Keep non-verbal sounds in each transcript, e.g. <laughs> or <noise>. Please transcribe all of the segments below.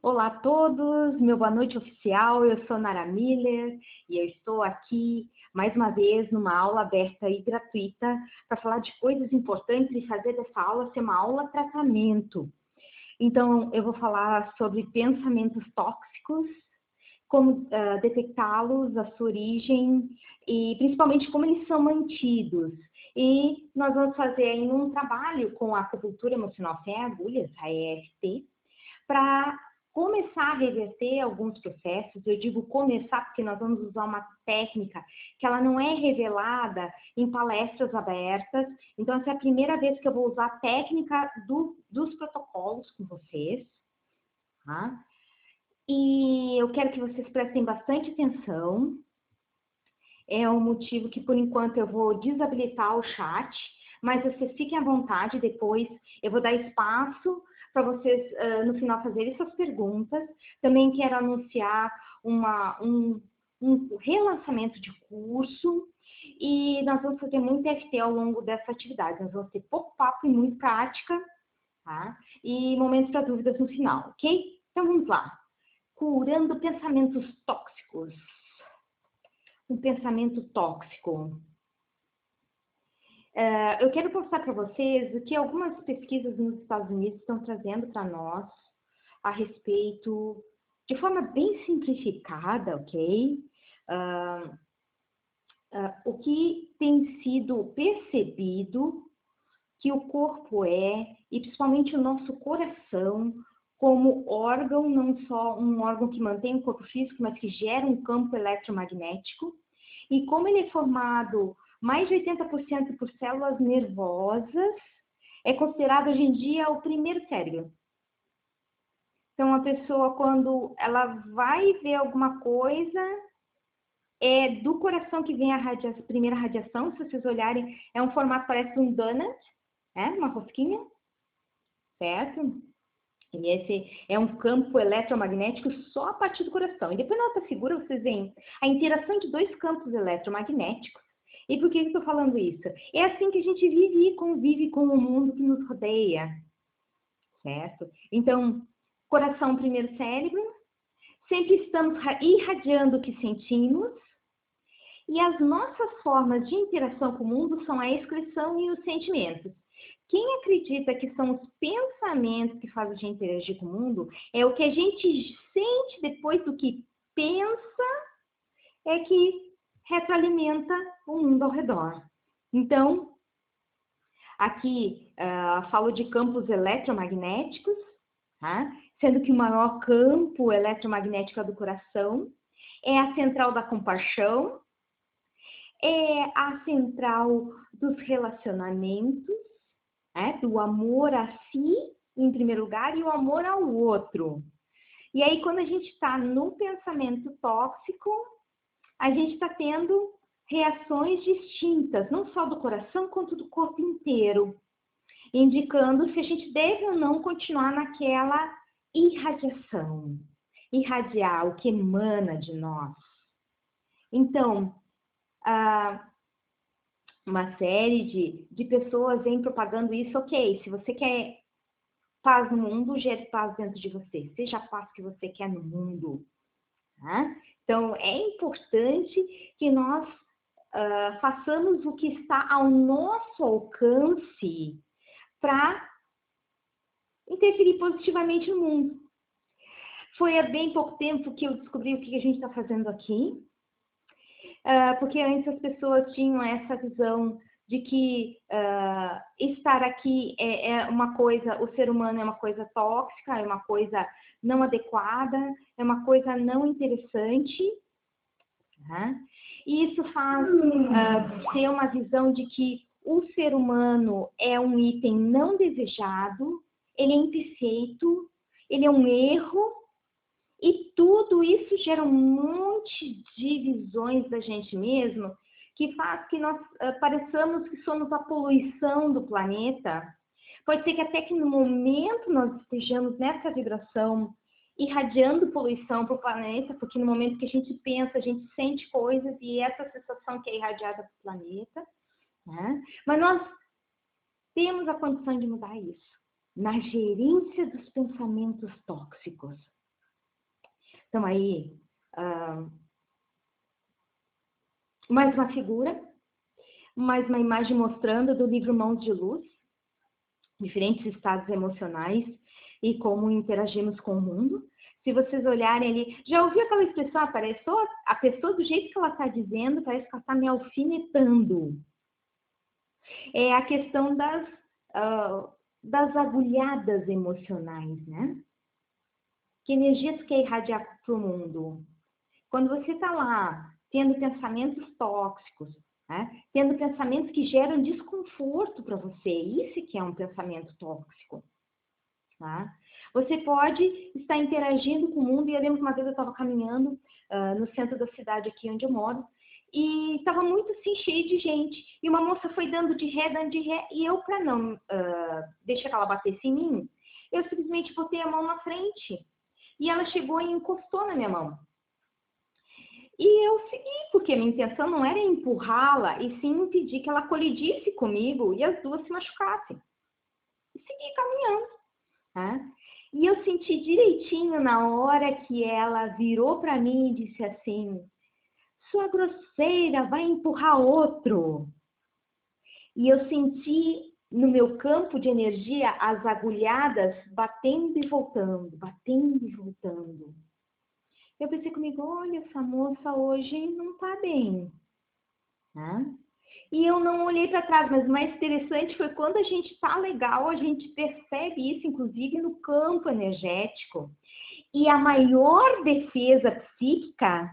Olá a todos, meu boa noite oficial. Eu sou Nara Miller e eu estou aqui mais uma vez numa aula aberta e gratuita para falar de coisas importantes e fazer dessa aula ser uma aula tratamento. Então, eu vou falar sobre pensamentos tóxicos, como uh, detectá-los, a sua origem e principalmente como eles são mantidos. E nós vamos fazer aí um trabalho com a acupuntura emocional sem agulhas, a EFT, para começar a reverter alguns processos. Eu digo começar porque nós vamos usar uma técnica que ela não é revelada em palestras abertas. Então, essa é a primeira vez que eu vou usar a técnica do, dos protocolos com vocês. Tá? E eu quero que vocês prestem bastante atenção. É um motivo que, por enquanto, eu vou desabilitar o chat, mas vocês fiquem à vontade depois. Eu vou dar espaço para vocês, uh, no final, fazerem suas perguntas. Também quero anunciar uma, um, um relançamento de curso e nós vamos fazer muito FT ao longo dessa atividade. Nós vamos ter pouco papo e muito prática, tá? E momentos para dúvidas no final, ok? Então vamos lá. Curando pensamentos tóxicos. Um pensamento tóxico. Uh, eu quero mostrar para vocês o que algumas pesquisas nos Estados Unidos estão trazendo para nós a respeito, de forma bem simplificada, ok? Uh, uh, o que tem sido percebido que o corpo é, e principalmente o nosso coração, como órgão, não só um órgão que mantém o corpo físico, mas que gera um campo eletromagnético, e como ele é formado mais de 80% por células nervosas, é considerado hoje em dia o primeiro cérebro. Então, a pessoa, quando ela vai ver alguma coisa, é do coração que vem a, primeira radiação. Se vocês olharem, é um formato parece um donut, é uma rosquinha, certo? E esse é um campo eletromagnético só a partir do coração. E depois na outra figura vocês veem a interação de dois campos eletromagnéticos e por que estou falando isso? É assim que a gente vive e convive com o mundo que nos rodeia, certo? Então, coração, primeiro cérebro, sempre estamos irradiando o que sentimos, e as nossas formas de interação com o mundo são a expressão e os sentimentos. Quem acredita que são os pensamentos que fazem a gente interagir com o mundo, é o que a gente sente depois do que pensa, é que retroalimenta o mundo ao redor. Então, aqui uh, falo de campos eletromagnéticos, tá? sendo que o maior campo eletromagnético é do coração, é a central da compaixão, é a central dos relacionamentos, né? do amor a si, em primeiro lugar, e o amor ao outro. E aí, quando a gente está no pensamento tóxico, a gente está tendo reações distintas, não só do coração, quanto do corpo inteiro, indicando se a gente deve ou não continuar naquela irradiação, irradiar o que emana de nós. Então, uma série de, de pessoas vem propagando isso, ok, se você quer paz no mundo, gere paz dentro de você, seja a paz que você quer no mundo. Tá? Então, é importante que nós uh, façamos o que está ao nosso alcance para interferir positivamente no mundo. Foi há bem pouco tempo que eu descobri o que a gente está fazendo aqui, uh, porque antes as pessoas tinham essa visão de que uh, estar aqui é, é, uma coisa, o ser humano é uma coisa tóxica, é uma coisa não adequada, é uma coisa não interessante. Né? E isso faz uh, ter uma visão de que o ser humano é um item não desejado, ele é imperfeito, ele é um erro, e tudo isso gera um monte de visões da gente mesmo que faz que nós uh, pareçamos que somos a poluição do planeta. Pode ser que até que no momento nós estejamos nessa vibração irradiando poluição para o planeta, porque no momento que a gente pensa, a gente sente coisas e essa sensação que é irradiada para o planeta. Né? Mas nós temos a condição de mudar isso na gerência dos pensamentos tóxicos. Então aí, uh, mais uma figura, mais uma imagem mostrando do livro Mãos de Luz, diferentes estados emocionais e como interagimos com o mundo. Se vocês olharem ali, já ouviu aquela expressão, apareceu a pessoa do jeito que ela está dizendo, parece que ela está me alfinetando. É a questão das, uh, das agulhadas emocionais, né? Que energia tu quer irradiar para o mundo? Quando você está lá tendo pensamentos tóxicos, né? tendo pensamentos que geram desconforto para você, isso que é um pensamento tóxico. Tá? Você pode estar interagindo com o mundo, e eu lembro que uma vez eu estava caminhando uh, no centro da cidade aqui onde eu moro, e estava muito assim, cheio de gente, e uma moça foi dando de ré, dando de ré, e eu, para não uh, deixar que ela batesse em mim, eu simplesmente botei a mão na frente, e ela chegou e encostou na minha mão. E eu segui, porque minha intenção não era empurrá-la, e sim impedir que ela colidisse comigo e as duas se machucassem. E segui caminhando. Tá? E eu senti direitinho na hora que ela virou para mim e disse assim: Sua grosseira, vai empurrar outro. E eu senti no meu campo de energia as agulhadas batendo e voltando, batendo e voltando. Eu pensei comigo, olha, essa moça hoje não tá bem. Né? E eu não olhei para trás, mas o mais interessante foi quando a gente está legal, a gente percebe isso, inclusive no campo energético. E a maior defesa psíquica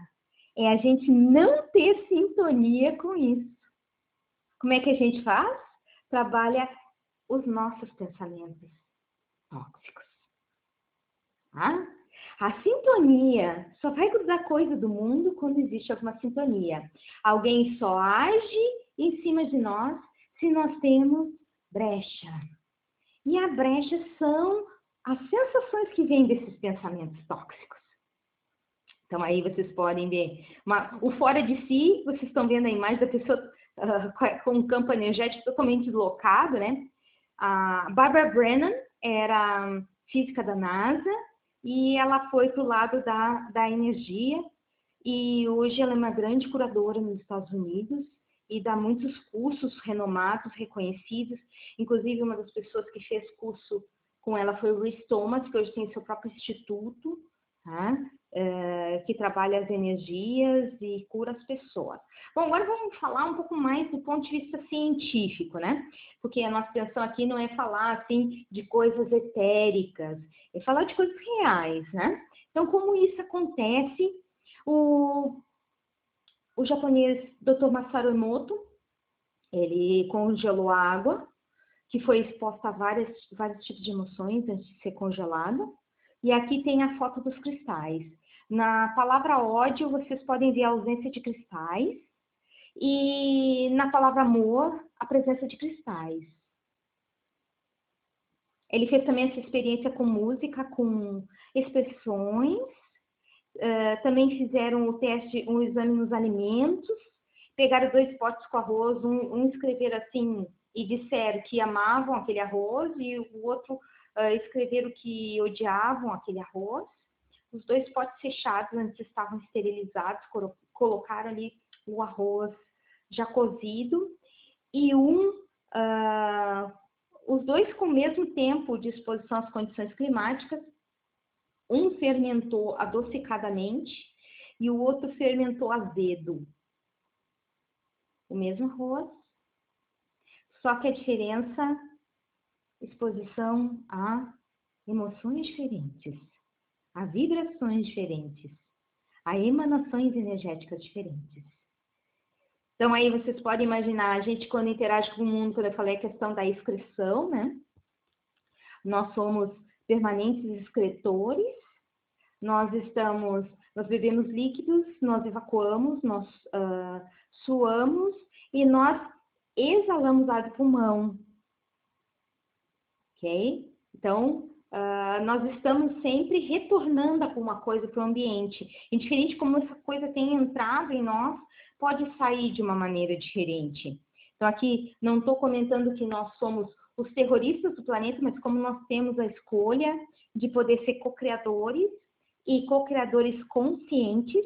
é a gente não ter sintonia com isso. Como é que a gente faz? Trabalha os nossos pensamentos tóxicos. Tá? A sintonia só vai cruzar coisa do mundo quando existe alguma sintonia. Alguém só age em cima de nós se nós temos brecha. E a brecha são as sensações que vêm desses pensamentos tóxicos. Então aí vocês podem ver uma, o fora de si, vocês estão vendo a imagem da pessoa uh, com um campo energético totalmente deslocado, né? A Barbara Brennan era física da NASA e ela foi para o lado da, da energia e hoje ela é uma grande curadora nos Estados Unidos e dá muitos cursos renomados, reconhecidos. Inclusive, uma das pessoas que fez curso com ela foi o Rhys Thomas, que hoje tem seu próprio instituto, é, que trabalha as energias e cura as pessoas. Bom, agora vamos falar um pouco mais do ponto de vista científico, né? Porque a nossa intenção aqui não é falar, assim, de coisas etéricas, é falar de coisas reais, né? Então, como isso acontece, o, o japonês Dr. Masaru Emoto, ele congelou água, que foi exposta a várias, vários tipos de emoções antes de ser congelada, e aqui tem a foto dos cristais. Na palavra ódio, vocês podem ver a ausência de cristais. E na palavra amor, a presença de cristais. Ele fez também essa experiência com música, com expressões. Uh, também fizeram o teste, um exame nos alimentos. Pegaram dois potes com arroz, um, um escreveram assim e disseram que amavam aquele arroz e o outro uh, escreveram que odiavam aquele arroz. Os dois potes fechados antes estavam esterilizados, colocaram ali o arroz já cozido e um, uh, os dois com o mesmo tempo de exposição às condições climáticas, um fermentou adocicadamente e o outro fermentou azedo. O mesmo arroz, só que a diferença exposição a emoções diferentes, a vibrações diferentes, a emanações energéticas diferentes. Então aí vocês podem imaginar, a gente quando interage com o mundo, quando eu falei a questão da excreção, né? Nós somos permanentes excretores, nós estamos, nós bebemos líquidos, nós evacuamos, nós uh, suamos e nós exalamos ar do pulmão, ok? Então, uh, nós estamos sempre retornando alguma coisa para o ambiente. Indiferente como essa coisa tem entrado em nós, pode sair de uma maneira diferente. Então, aqui não estou comentando que nós somos os terroristas do planeta, mas como nós temos a escolha de poder ser co-criadores e co-criadores conscientes.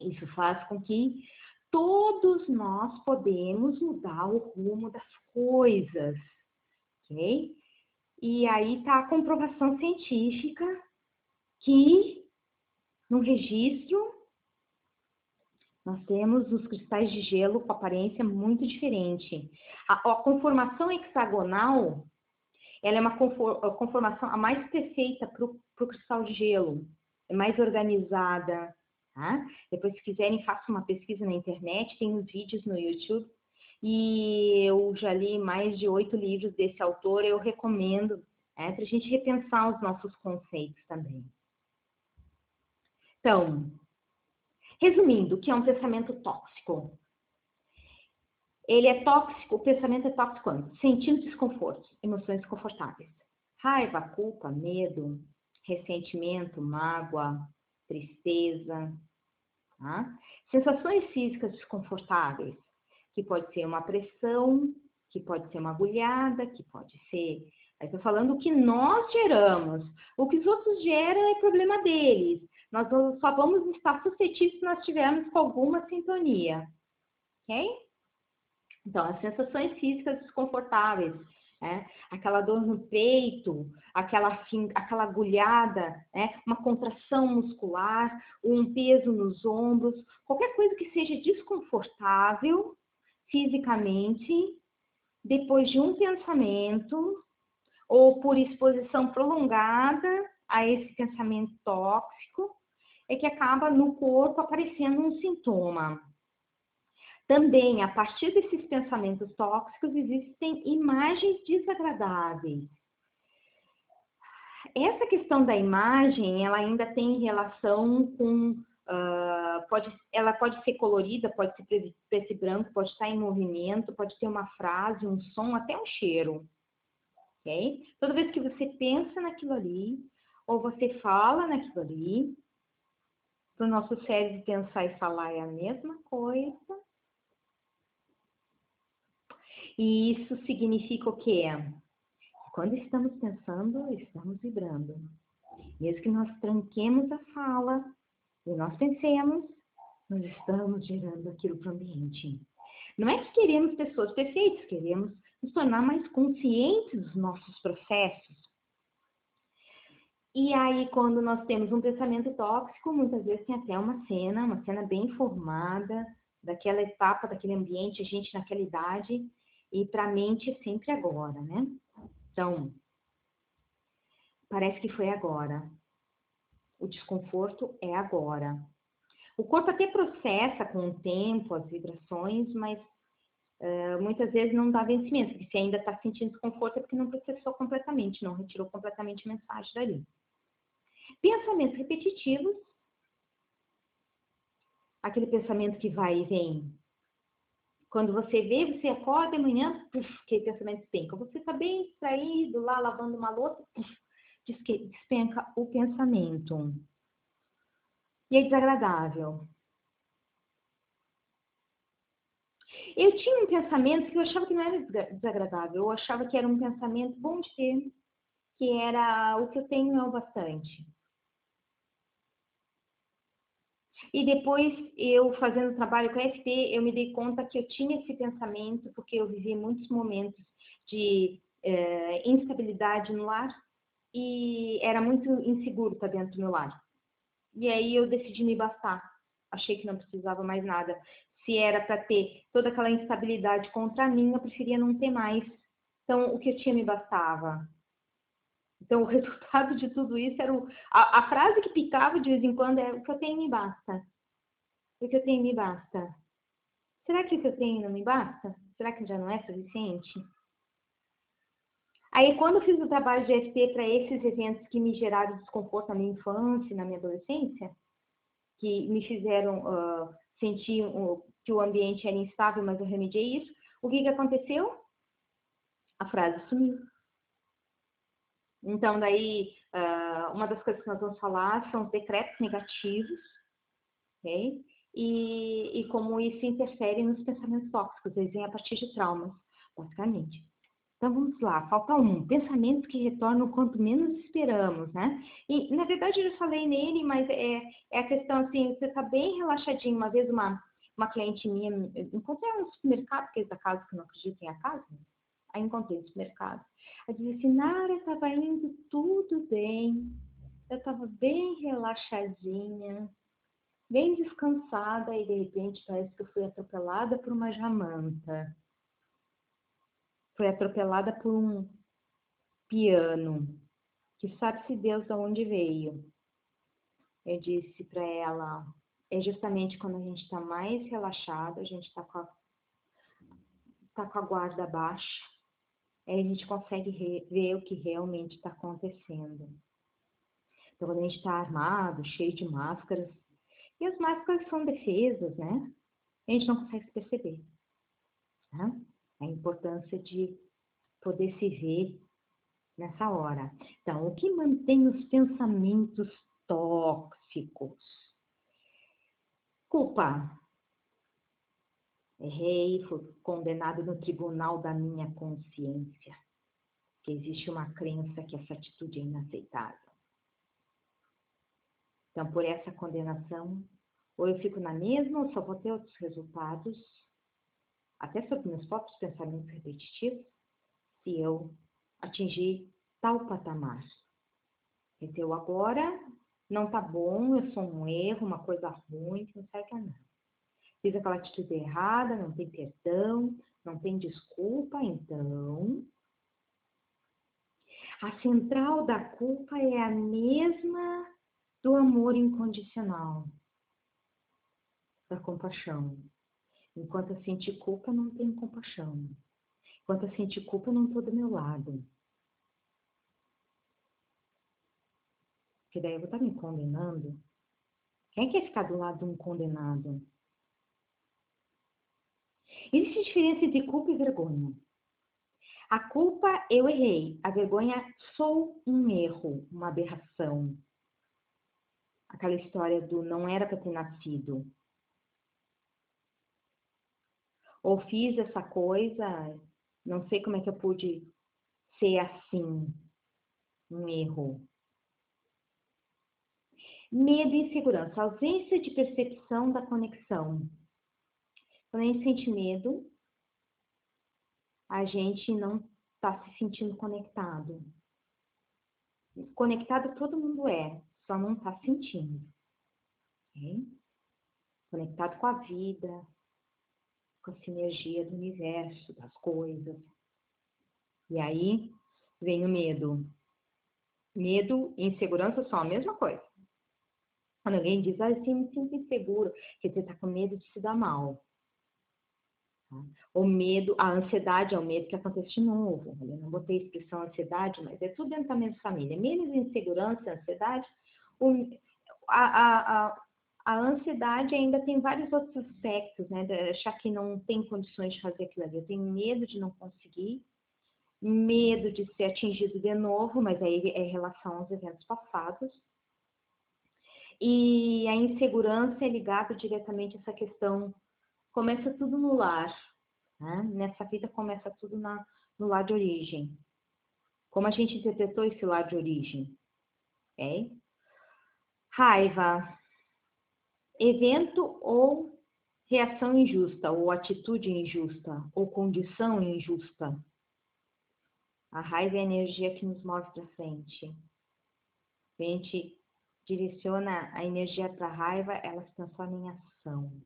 Isso faz com que todos nós podemos mudar o rumo das coisas, ok? E aí está a comprovação científica que no registro nós temos os cristais de gelo com aparência muito diferente. A, a conformação hexagonal, ela é uma conformação a mais perfeita para o cristal de gelo. É mais organizada, tá? Depois, se quiserem, façam uma pesquisa na internet, tem os vídeos no YouTube. E eu já li mais de oito livros desse autor, eu recomendo é, para a gente repensar os nossos conceitos também. Então, Resumindo, o que é um pensamento tóxico? Ele é tóxico, o pensamento é tóxico quando? Sentindo desconforto, emoções desconfortáveis. Raiva, culpa, medo, ressentimento, mágoa, tristeza. Tá? Sensações físicas desconfortáveis, que pode ser uma pressão, que pode ser uma agulhada, que pode ser. Estou falando o que nós geramos. O que os outros geram é problema deles. Nós só vamos estar suscetíveis se nós tivermos com alguma sintonia. Ok? Então, as sensações físicas desconfortáveis, né? aquela dor no peito, aquela, aquela agulhada, né? uma contração muscular, um peso nos ombros, qualquer coisa que seja desconfortável fisicamente, depois de um pensamento ou por exposição prolongada a esse pensamento tóxico, é que acaba no corpo aparecendo um sintoma. Também, a partir desses pensamentos tóxicos, existem imagens desagradáveis. Essa questão da imagem, ela ainda tem relação com, uh, pode, ela pode ser colorida, pode ser preto e branco, pode estar em movimento, pode ter uma frase, um som, até um cheiro. Ok? Toda vez que você pensa naquilo ali, ou você fala naquilo ali, para o nosso cérebro pensar e falar é a mesma coisa. E isso significa o quê? Quando estamos pensando, estamos vibrando. Mesmo que nós tranquemos a fala e nós pensemos, nós estamos gerando aquilo para o ambiente. Não é que queremos pessoas perfeitas, queremos nos tornar mais conscientes dos nossos processos, e aí, quando nós temos um pensamento tóxico, muitas vezes tem até uma cena, uma cena bem formada, daquela etapa, daquele ambiente, a gente naquela idade, e para a mente é sempre agora, né? Então, parece que foi agora. O desconforto é agora. O corpo até processa com o tempo as vibrações, mas uh, muitas vezes não dá vencimento, porque se ainda está sentindo desconforto é porque não processou completamente, não retirou completamente a mensagem dali. Pensamentos repetitivos, aquele pensamento que vai e vem. Quando você vê, você acorda de manhã, puf, aquele pensamento despenca. Você está bem distraído lá, lavando uma louça, puf, despenca o pensamento. E é desagradável. Eu tinha um pensamento que eu achava que não era desagradável, eu achava que era um pensamento bom de ter, que era o que eu tenho é o bastante. E depois, eu fazendo trabalho com a FT, eu me dei conta que eu tinha esse pensamento, porque eu vivi muitos momentos de é, instabilidade no lar e era muito inseguro estar dentro do meu lar. E aí eu decidi me bastar. Achei que não precisava mais nada. Se era para ter toda aquela instabilidade contra mim, eu preferia não ter mais. Então, o que eu tinha me bastava. Então, <laughs> o resultado de tudo isso era o, a, a, frase que picava de vez em quando é o que eu tenho me basta. O que eu tenho me basta. Será que o que eu tenho não me basta? Será que já não é suficiente? Aí, quando eu fiz o trabalho de FT para esses eventos que me geraram desconforto na minha infância na minha adolescência, que me fizeram uh, sentir que o ambiente era instável, mas eu remediei isso, o que, que aconteceu? A frase sumiu. Então, daí, uh, uma das coisas que nós vamos falar são os decretos negativos, ok? E, e como isso interfere nos pensamentos tóxicos, eles vêm a partir de traumas, basicamente. Então vamos lá, falta um, pensamentos que retornam quanto menos esperamos, né? E na verdade eu já falei nele, mas é, é a questão assim, você tá bem relaxadinho. Uma vez uma, uma cliente minha, encontrei ela no supermercado, que é da casa que não acredito em a casa, aí encontrei no supermercado. Ela disse assim, Nara, estava indo tudo bem, eu estava bem relaxadinha, bem descansada, e de repente parece que eu fui atropelada por uma jamanta foi atropelada por um piano, que sabe-se Deus de onde veio. Eu disse para ela, é justamente quando a gente está mais relaxado, a gente está com, a, tá com a guarda baixa, aí a gente consegue ver o que realmente está acontecendo. Então, quando a gente está armado, cheio de máscaras, e as máscaras são defesas, né? A gente não consegue se perceber. Né? A importância de poder se ver nessa hora. Então, o que mantém os pensamentos tóxicos? Culpa. Errei, fui condenado no tribunal da minha consciência. Que existe uma crença que essa atitude é inaceitável. Então, por essa condenação, ou eu fico na mesma ou só vou ter outros resultados, até sobre meus próprios pensamentos repetitivos, se eu atingir tal patamar. Então, agora não tá bom, eu sou um erro, uma coisa ruim, não serve a nada. Fiz aquela atitude errada, não tem perdão, não tem desculpa, então. A central da culpa é a mesma do amor incondicional, da compaixão. Enquanto eu sentir culpa, não tenho compaixão. Enquanto eu sentir culpa, não estou do meu lado. Porque daí eu vou estar me condenando. Quem quer ficar do lado de um condenado? Existe diferença entre culpa e vergonha. A culpa, eu errei. A vergonha, sou um erro, uma aberração. Aquela história do não era para ter nascido. Ou fiz essa coisa, não sei como é que eu pude ser assim, um erro. Medo e insegurança, ausência de percepção da conexão. Quando a gente sente medo, a gente não está se sentindo conectado. Conectado todo mundo é, só não está sentindo. Okay? Conectado com a vida, com a sinergia do universo, das coisas. E aí vem o medo. Medo e insegurança são a mesma coisa. Quando alguém diz, ah, eu me sinto inseguro, quer dizer, está com medo de se dar mal. Tá? O medo, a ansiedade é o medo que acontece de novo. Eu não botei expressão ansiedade, mas é tudo dentro da mesma família. Menos insegurança, ansiedade, o, a, a, a, a ansiedade ainda tem vários outros aspectos, né? De achar que não tem condições de fazer aquilo ali. Eu tenho medo de não conseguir, medo de ser atingido de novo, mas aí é em relação aos eventos passados. E a insegurança é ligada diretamente a essa questão. Começa tudo no lar. Né? Nessa vida começa tudo na, no lar de origem. Como a gente interpretou esse lar de origem? Raiva, evento ou reação injusta, ou atitude injusta, ou condição injusta. A raiva é a energia que nos move para frente. A gente direciona a energia para a raiva, ela se transforma em ação,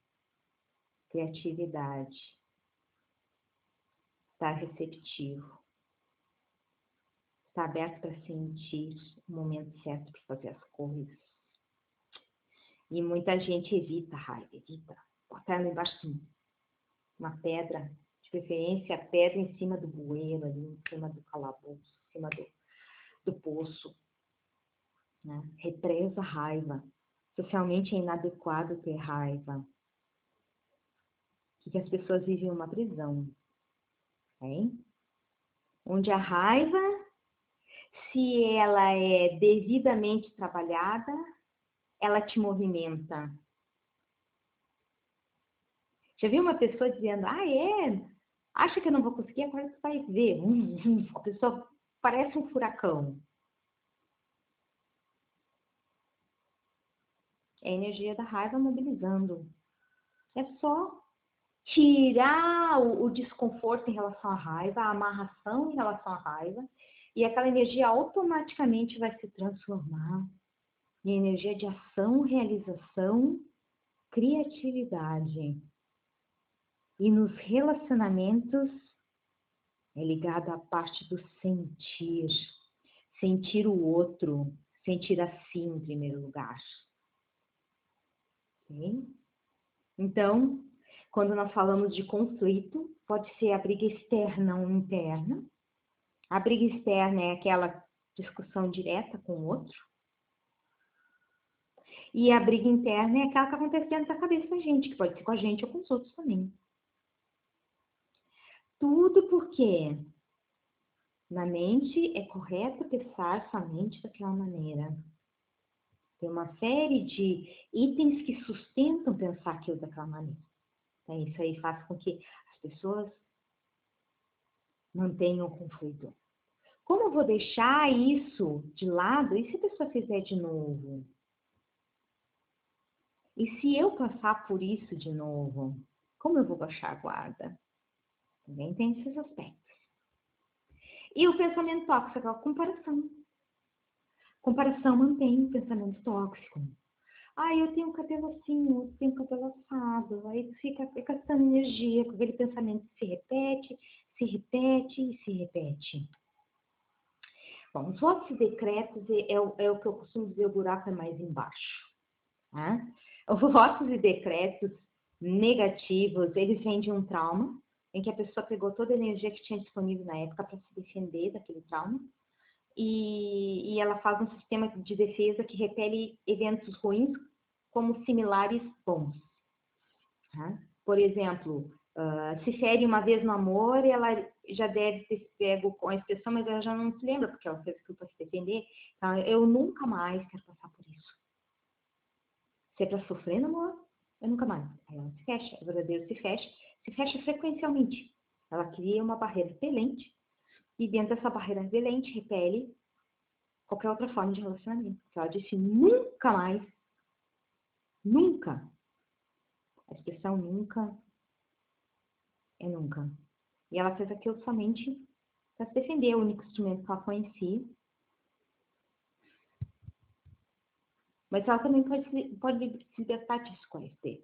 criatividade, estar receptivo, estar aberto para sentir o momento certo para fazer as coisas. E muita gente evita raiva, evita. Botar ela embaixo de uma pedra, de preferência a pedra em cima do bueiro, ali, em cima do calabouço, em cima do, do poço. Né? Represa a raiva. Socialmente é inadequado ter raiva. Que as pessoas vivem uma prisão. Okay? Onde a raiva, se ela é devidamente trabalhada, ela te movimenta. Já viu uma pessoa dizendo, ah, é? Acha que eu não vou conseguir? Agora você vai ver. a pessoa parece um furacão. É a energia da raiva mobilizando. É só tirar o, o, desconforto em relação à raiva, a amarração em relação à raiva, e aquela energia automaticamente vai se transformar em energia de ação, realização, criatividade. E nos relacionamentos é ligado à parte do sentir, sentir o outro, sentir a si em primeiro lugar. Okay? Então, quando nós falamos de conflito, pode ser a briga externa ou interna. A briga externa é aquela discussão direta com o outro. E a briga interna é aquela que acontece dentro da cabeça da gente, que pode ser com a gente ou com os outros também. Tudo porque na mente é correto pensar somente daquela maneira. Tem uma série de itens que sustentam pensar aquilo daquela maneira. Então, isso aí faz com que as pessoas mantenham o conflito. Como eu vou deixar isso de lado? E se a pessoa fizer de novo? E se eu passar por isso de novo? Como eu vou baixar a guarda? Também tem esses aspectos. E o pensamento tóxico a comparação. Comparação mantém o pensamento tóxico. Ah, eu tenho cabelo assim, eu tenho cabelo assado. Aí fica gastando energia com aquele pensamento que se repete, se repete e se repete. Bom, os e decretos é, é, é, o que eu costumo dizer, o buraco é mais embaixo. Tá? <laughs> Os votos e decretos negativos, eles vêm de um trauma, em que a pessoa pegou toda a energia que tinha disponível na época para se defender daquele trauma, e, e ela faz um sistema de defesa que repele eventos ruins como similares bons. Tá? Por exemplo, uh, se fere uma vez no amor, ela já deve ter pego com a expressão, mas ela já não se lembra, porque ela fez aquilo para se defender. Então, eu nunca mais quero passar por isso. Se é para sofrer amor, eu nunca mais. Aí ela se fecha, o verdadeiro se fecha, se fecha frequencialmente. Ela cria uma barreira repelente e dentro dessa barreira repelente repele qualquer outra forma de relacionamento. Ela disse nunca mais, nunca. A expressão nunca é nunca. E ela fez aquilo somente para se defender, o único instrumento que ela conhecia. Mas ela também pode, pode se libertar com a FT.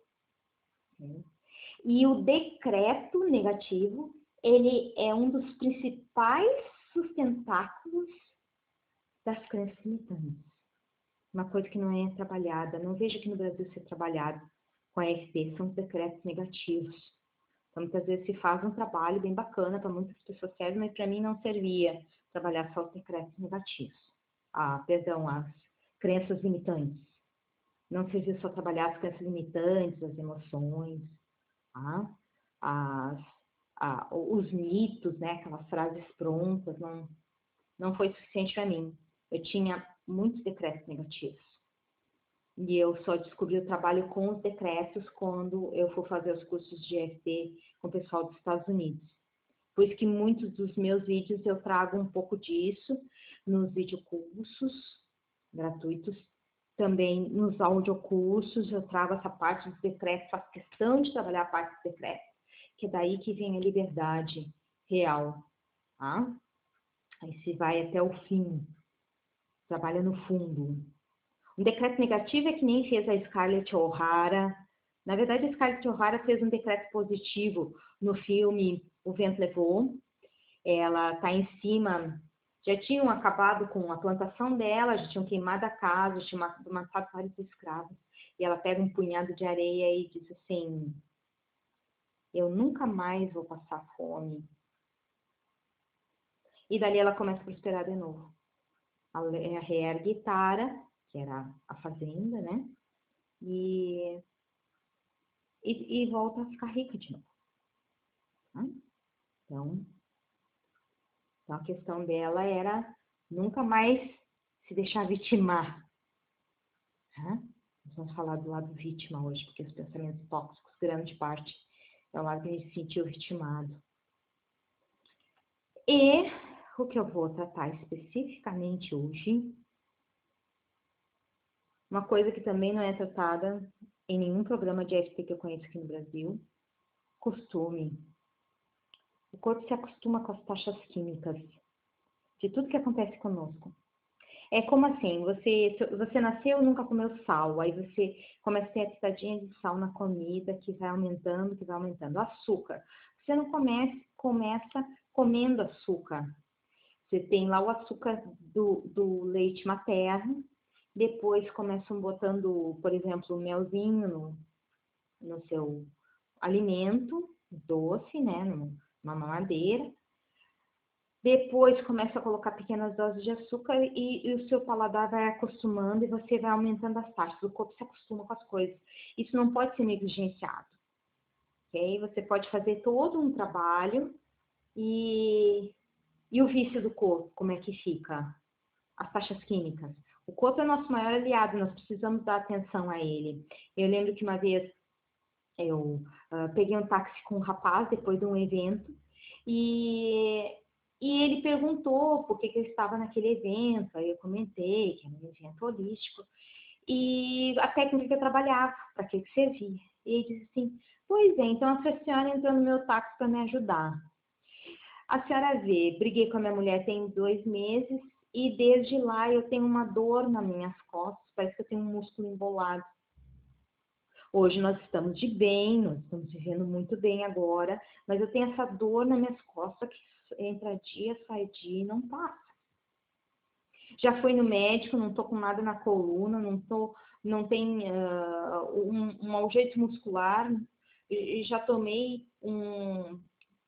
E o decreto negativo ele é um dos principais sustentáculos das crenças limitantes. Uma coisa que não é trabalhada, não vejo aqui no Brasil ser trabalhado com a FP, são os decretos negativos. Então, muitas vezes se faz um trabalho bem bacana, para muitas pessoas serve, mas para mim não servia trabalhar só os decretos negativos. Ah, perdão, as crenças limitantes. Não servia só trabalhar as crenças limitantes, as emoções, tá? as ah, os mitos, né, aquelas frases prontas, não, não foi suficiente para mim. Eu tinha muitos decretos negativos. E eu só descobri o trabalho com os decretos quando eu for fazer os cursos de EFT com o pessoal dos Estados Unidos. Por isso que muitos dos meus vídeos eu trago um pouco disso nos videocursos gratuitos, também nos audiocursos eu trago essa parte dos decretos, faço questão de trabalhar a parte dos decretos que é daí que vem a liberdade real, tá? Aí se vai até o fim, trabalha no fundo. Um decreto negativo é que nem fez a Scarlett O'Hara. Na verdade, a Scarlett O'Hara fez um decreto positivo no filme O Vento Levou. Ela está em cima, já tinham acabado com a plantação dela, já tinham queimado a casa, tinham matado vários escravos. E ela pega um punhado de areia e diz assim: eu nunca mais vou passar fome. E dali ela começa a prosperar de novo. A reergue Tara, que era a fazenda, né? E, e, e volta a ficar rica de novo. Tá? Então, então, a questão dela era nunca mais se deixar vitimar. Tá? Vamos falar do lado vítima hoje, porque os pensamentos tóxicos, grande parte, é o lado que a gente se sentiu vitimado. E o que eu vou tratar especificamente hoje, uma coisa que também não é tratada em nenhum programa de EFT que eu conheço aqui no Brasil, costume. O corpo se acostuma com as taxas químicas de tudo que acontece conosco. É como assim, você, você nasceu nunca comeu sal, aí você começa a ter a pitadinha de sal na comida que vai aumentando, que vai aumentando. Açúcar. Você não começa, começa comendo açúcar. Você tem lá o açúcar do, do leite materno, depois começam botando, por exemplo, melzinho no, no seu alimento, doce, né, numa mamadeira. Depois começa a colocar pequenas doses de açúcar e, e, o seu paladar vai acostumando e você vai aumentando as taxas. O corpo se acostuma com as coisas. Isso não pode ser negligenciado. Ok? Você pode fazer todo um trabalho e, e o vício do corpo, como é que fica? As taxas químicas. O corpo é nosso maior aliado, nós precisamos dar atenção a ele. Eu lembro que uma vez eu uh, peguei um táxi com um rapaz depois de um evento e e ele perguntou por que, que eu estava naquele evento, aí eu comentei que era um evento holístico, e a técnica que eu trabalhava, para que, que servia. E ele disse assim, pois é, então a senhora entrou no meu táxi para me ajudar. A senhora vê, briguei com a minha mulher tem dois meses, e desde lá eu tenho uma dor nas minhas costas, parece que eu tenho um músculo embolado. Hoje nós estamos de bem, nós estamos vivendo muito bem agora, mas eu tenho essa dor nas minhas costas que entra dia, sai dia e não passa. Já fui no médico, não tô com nada na coluna, não tô, não tem uh, um, um algeito muscular, e já tomei um,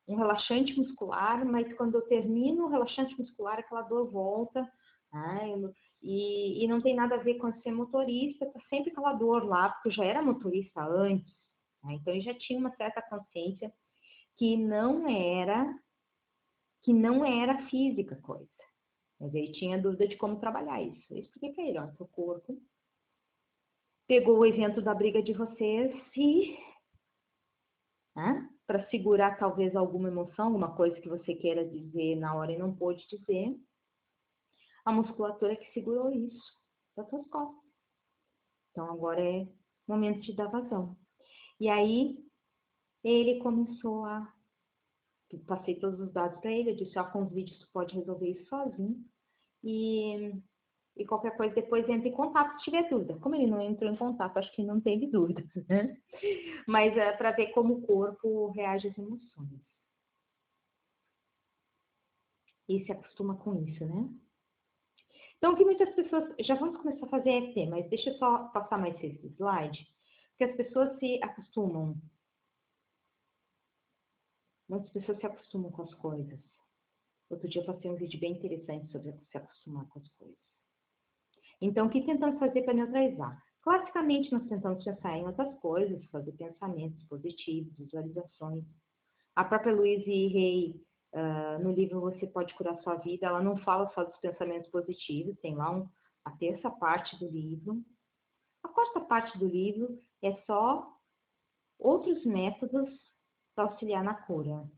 um relaxante muscular, mas quando eu termino o relaxante muscular, aquela dor volta, né? E, e, não tem nada a ver com ser motorista, tá sempre aquela dor lá, porque eu já era motorista antes, né? então eu já tinha uma certa consciência que não era que não era física coisa. Mas ele tinha dúvida de como trabalhar isso. Eu expliquei para ele, ó, seu corpo pegou o evento da briga de vocês e né, para segurar talvez alguma emoção, alguma coisa que você queira dizer na hora e não pôde dizer, a musculatura que segurou isso das suas costas. Então agora é momento de dar vazão. E aí ele começou a passei todos os dados para ele, eu disse, ó, com os vídeos tu pode resolver isso sozinho. E, e qualquer coisa depois entra em contato se tiver dúvida. Como ele não entrou em contato, acho que não teve dúvida, <laughs> né? Mas é para ver como o corpo reage às emoções. E se acostuma com isso, né? Então, o que muitas pessoas... Já vamos começar a fazer EFT, mas deixa eu só passar mais esse slide. Porque as pessoas se acostumam Muitas pessoas se acostumam com as coisas. Outro dia eu passei um vídeo bem interessante sobre se acostumar com as coisas. Então, o que tentamos fazer para neutralizar? Classicamente, nós tentamos pensar em outras coisas, fazer pensamentos positivos, visualizações. A própria Louise Rey, uh, no livro Você Pode Curar Sua Vida, ela não fala só dos pensamentos positivos, tem lá um, a terça parte do livro. A quarta parte do livro é só outros métodos para auxiliar na cura.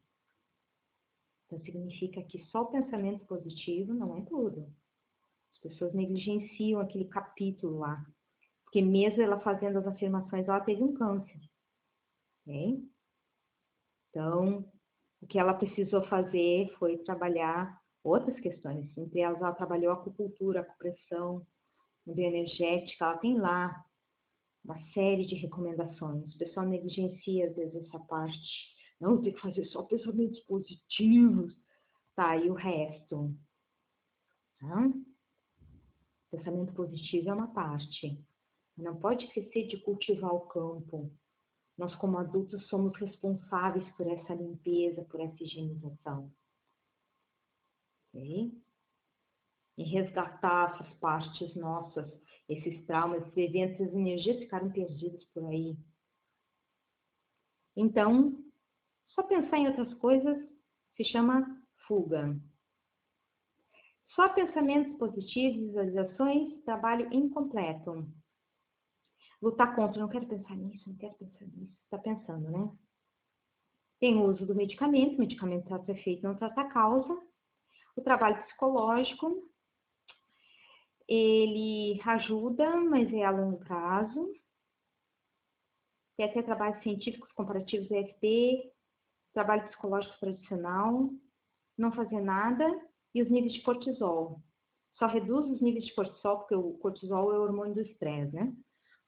Então, significa que só o pensamento positivo não é tudo. As pessoas negligenciam aquele capítulo lá. Porque mesmo ela fazendo as afirmações, ela teve um câncer. Okay? Então, o que ela precisou fazer foi trabalhar outras questões. Entre elas, ela trabalhou a acupuntura, a acupressão, bioenergética, ela tem lá uma série de recomendações. O pessoal negligencia, às vezes, essa parte. Não, tem que fazer só pensamentos positivos. Tá, e o resto? Tá? Pensamento positivo é uma parte. Não pode esquecer de cultivar o campo. Nós, como adultos, somos responsáveis por essa limpeza, por essa higienização. Ok? E resgatar essas partes nossas esses traumas, esses eventos, essas energias ficaram perdidas por aí. Então, só pensar em outras coisas se chama fuga. Só pensamentos positivos, visualizações, trabalho incompleto. Lutar contra, não quero pensar nisso, não quero pensar nisso. Está pensando, né? Tem o uso do medicamento, o medicamento trata efeito, não trata a causa. O trabalho psicológico, ele ajuda, mas é a longo prazo. Tem até trabalhos científicos comparativos EFT, trabalho psicológico tradicional, não fazer nada e os níveis de cortisol. Só reduz os níveis de cortisol, porque o cortisol é o hormônio do estresse, né?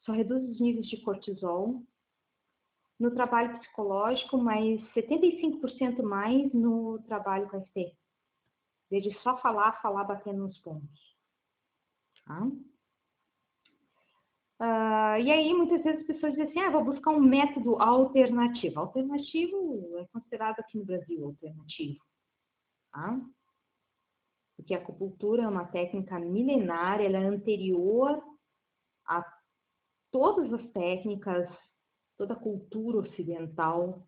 Só reduz os níveis de cortisol no trabalho psicológico, mas 75% mais no trabalho com ST. Desde só falar, falar batendo nos pontos. Tá? Uh, e aí, muitas vezes as pessoas dizem assim, ah, vou buscar um método alternativo. Alternativo é considerado aqui no Brasil alternativo. Tá? Porque a acupuntura é uma técnica milenária, ela é anterior a todas as técnicas, toda a cultura ocidental.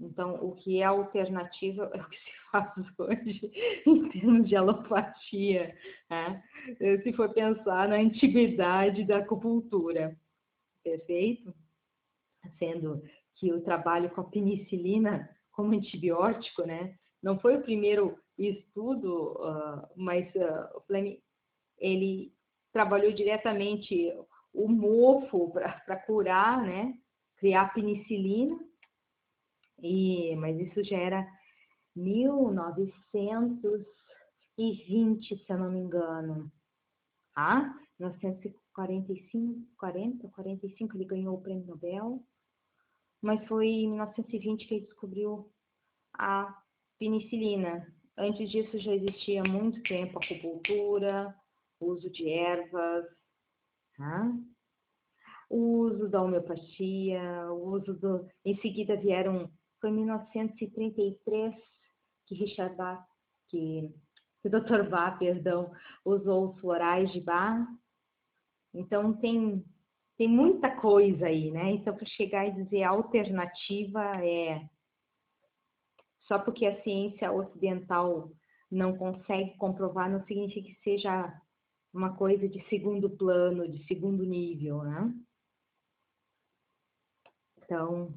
Então, o que é alternativa é o que se <laughs> faz hoje em termos de alopatia, né? se for pensar na antiguidade da acupuntura. Perfeito? Sendo que o trabalho com a penicilina como antibiótico, né? Não foi o primeiro estudo, uh, mas uh, o Fleming, ele trabalhou diretamente o mofo para <laughs> curar, né? Criar penicilina. E, mas isso já era 1920, se eu não me engano. Tá? 1945, 40, 45 ele ganhou o prêmio Nobel. Mas foi em 1920 que ele descobriu a penicilina. Antes disso já existia há muito tempo a acupuntura, uso de ervas, tá? o uso da homeopatia, o uso do... Em seguida vieram, foi em 1933 que Richard Bach, que, que o Dr. Bach, perdão, usou os florais de Bach. Então tem, tem muita coisa aí, né? Então para chegar e dizer alternativa é só porque a ciência ocidental não consegue comprovar, não significa que seja uma coisa de segundo plano, de segundo nível, né? Então,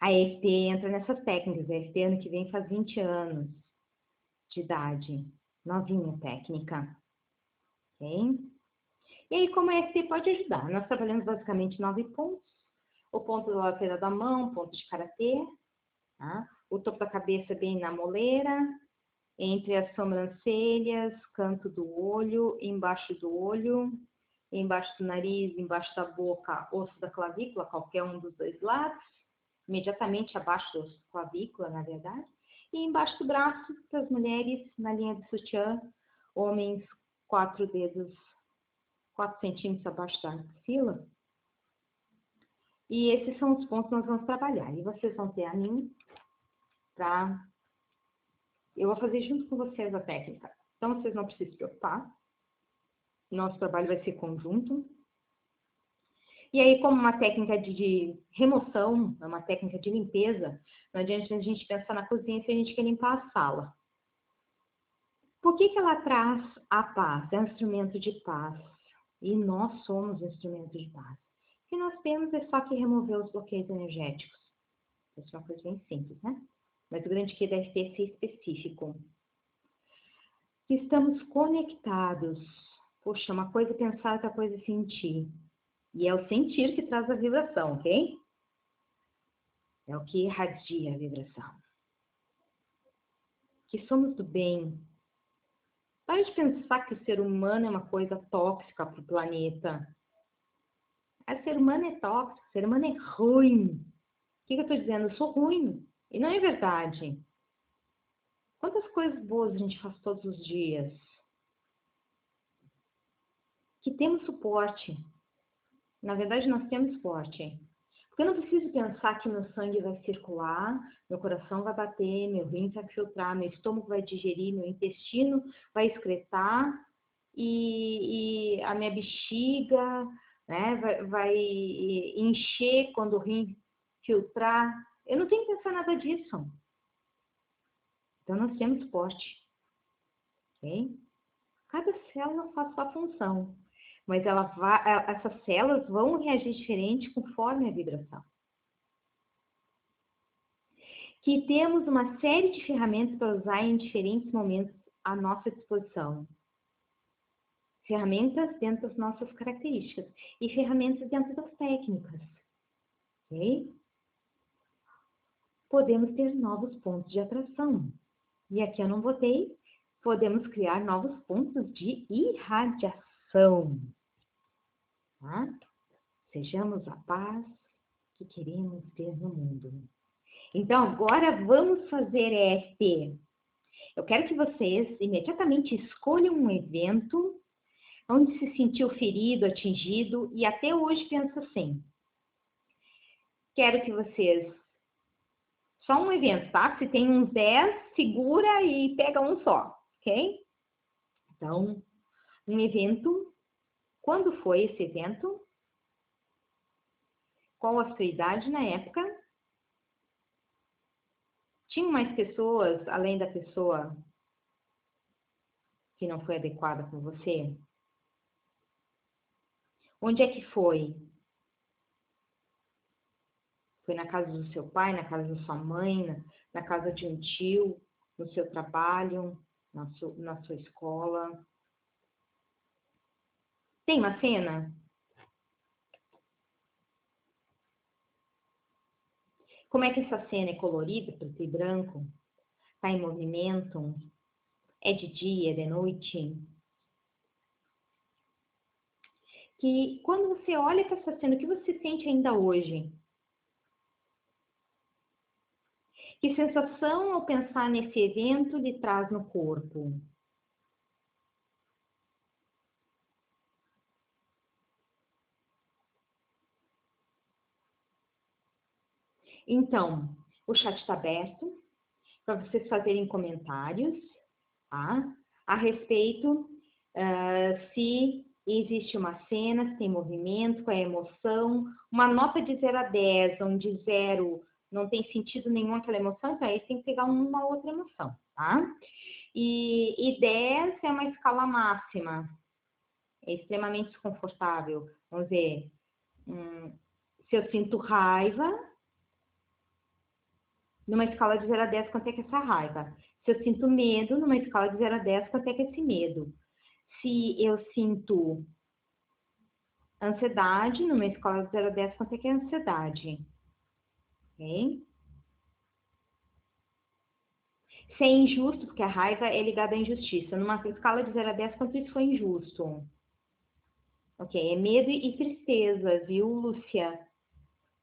a EFT entra nessas técnicas. A EFT ano que vem faz 20 anos de idade. Novinha técnica. Ok? E aí, como a EFT pode ajudar? Nós trabalhamos basicamente nove pontos. O ponto da lateral da mão, ponto de karatê, tá? o topo da cabeça bem na moleira, entre as sobrancelhas, canto do olho, embaixo do olho, embaixo do nariz, embaixo da boca, osso da clavícula, qualquer um dos dois lados, imediatamente abaixo do osso da clavícula, na verdade, e embaixo do braço, para as mulheres, na linha de sutiã, homens, quatro dedos, quatro centímetros abaixo da axila. E esses são os pontos que nós vamos trabalhar. E vocês vão ter a mim tá? Eu vou fazer junto com vocês a técnica. Então, vocês não precisam se preocupar. Nosso trabalho vai ser conjunto. E aí, como uma técnica de, de remoção, é uma técnica de limpeza, não adianta a gente pensar na cozinha se a gente quer limpar a sala. Por que, que ela traz a paz? É um instrumento de paz. E nós somos um instrumento de paz. O que nós temos é só que remover os bloqueios energéticos. Isso é uma coisa bem simples, né? Mas o grande que deve ter ser específico. Estamos conectados. Poxa, uma coisa é pensar, outra coisa é sentir. E é o sentir que traz a vibração, ok? É o que irradia a vibração. Que somos do bem. Pare de pensar que o ser humano é uma coisa tóxica para o planeta. O ser humano é tóxico, o ser humano é ruim. O que, que eu estou dizendo? Eu sou ruim. E não é verdade. Quantas coisas boas a gente faz todos os dias? Que temos suporte. Na verdade, nós temos suporte. Porque eu não preciso pensar que meu sangue vai circular, meu coração vai bater, meu rim vai filtrar, meu estômago vai digerir, meu intestino vai excretar e, e a minha bexiga né, vai, vai encher quando o rim filtrar. Eu não tenho que pensar nada disso. Então, nós temos suporte. Ok? Cada célula faz sua função. Mas ela vai, essas células vão reagir diferente conforme a vibração. Que temos uma série de ferramentas para usar em diferentes momentos à nossa disposição. Ferramentas dentro das nossas características e ferramentas dentro das técnicas. Ok? Podemos ter novos pontos de atração. E aqui eu não botei, podemos criar novos pontos de irradiação. Tá? Sejamos a paz que queremos ter no mundo. Então, agora vamos fazer EFT. Eu quero que vocês imediatamente escolham um evento onde se sentiu ferido, atingido e até hoje pensa assim. Quero que vocês. Só um evento, tá? Se tem uns 10, segura e pega um só, ok? Então, um evento. Quando foi esse evento? Qual a sua idade na época? Tinha mais pessoas além da pessoa que não foi adequada com você? Onde é que foi? Foi na casa do seu pai, na casa da sua mãe, na, na casa de um tio, no seu trabalho, na, su, na sua escola? Tem uma cena? Como é que essa cena é colorida, preto e branco? Está em movimento? É de dia, é de noite? Que quando você olha para essa cena, o que você sente ainda hoje? Que sensação ao pensar nesse evento lhe traz no corpo? Então, o chat está aberto para vocês fazerem comentários tá? a respeito uh, se existe uma cena, se tem movimento, qual é a emoção, uma nota de 0 a 10, onde 0 não tem sentido nenhum aquela emoção, então aí tem que pegar uma outra emoção, tá? E, e 10 é uma escala máxima, é extremamente desconfortável. Vamos ver, hum, se eu sinto raiva, numa escala de 0 a 10, quanto é que é essa raiva? Se eu sinto medo, numa escala de 0 a 10, quanto é que é esse medo? Se eu sinto ansiedade, numa escala de 0 a 10, quanto é que é a ansiedade? Ok? Se é injusto, porque a raiva é ligada à injustiça. Numa escala de 0 a 10, quanto isso foi injusto? Ok, é medo e tristeza, viu, Lúcia?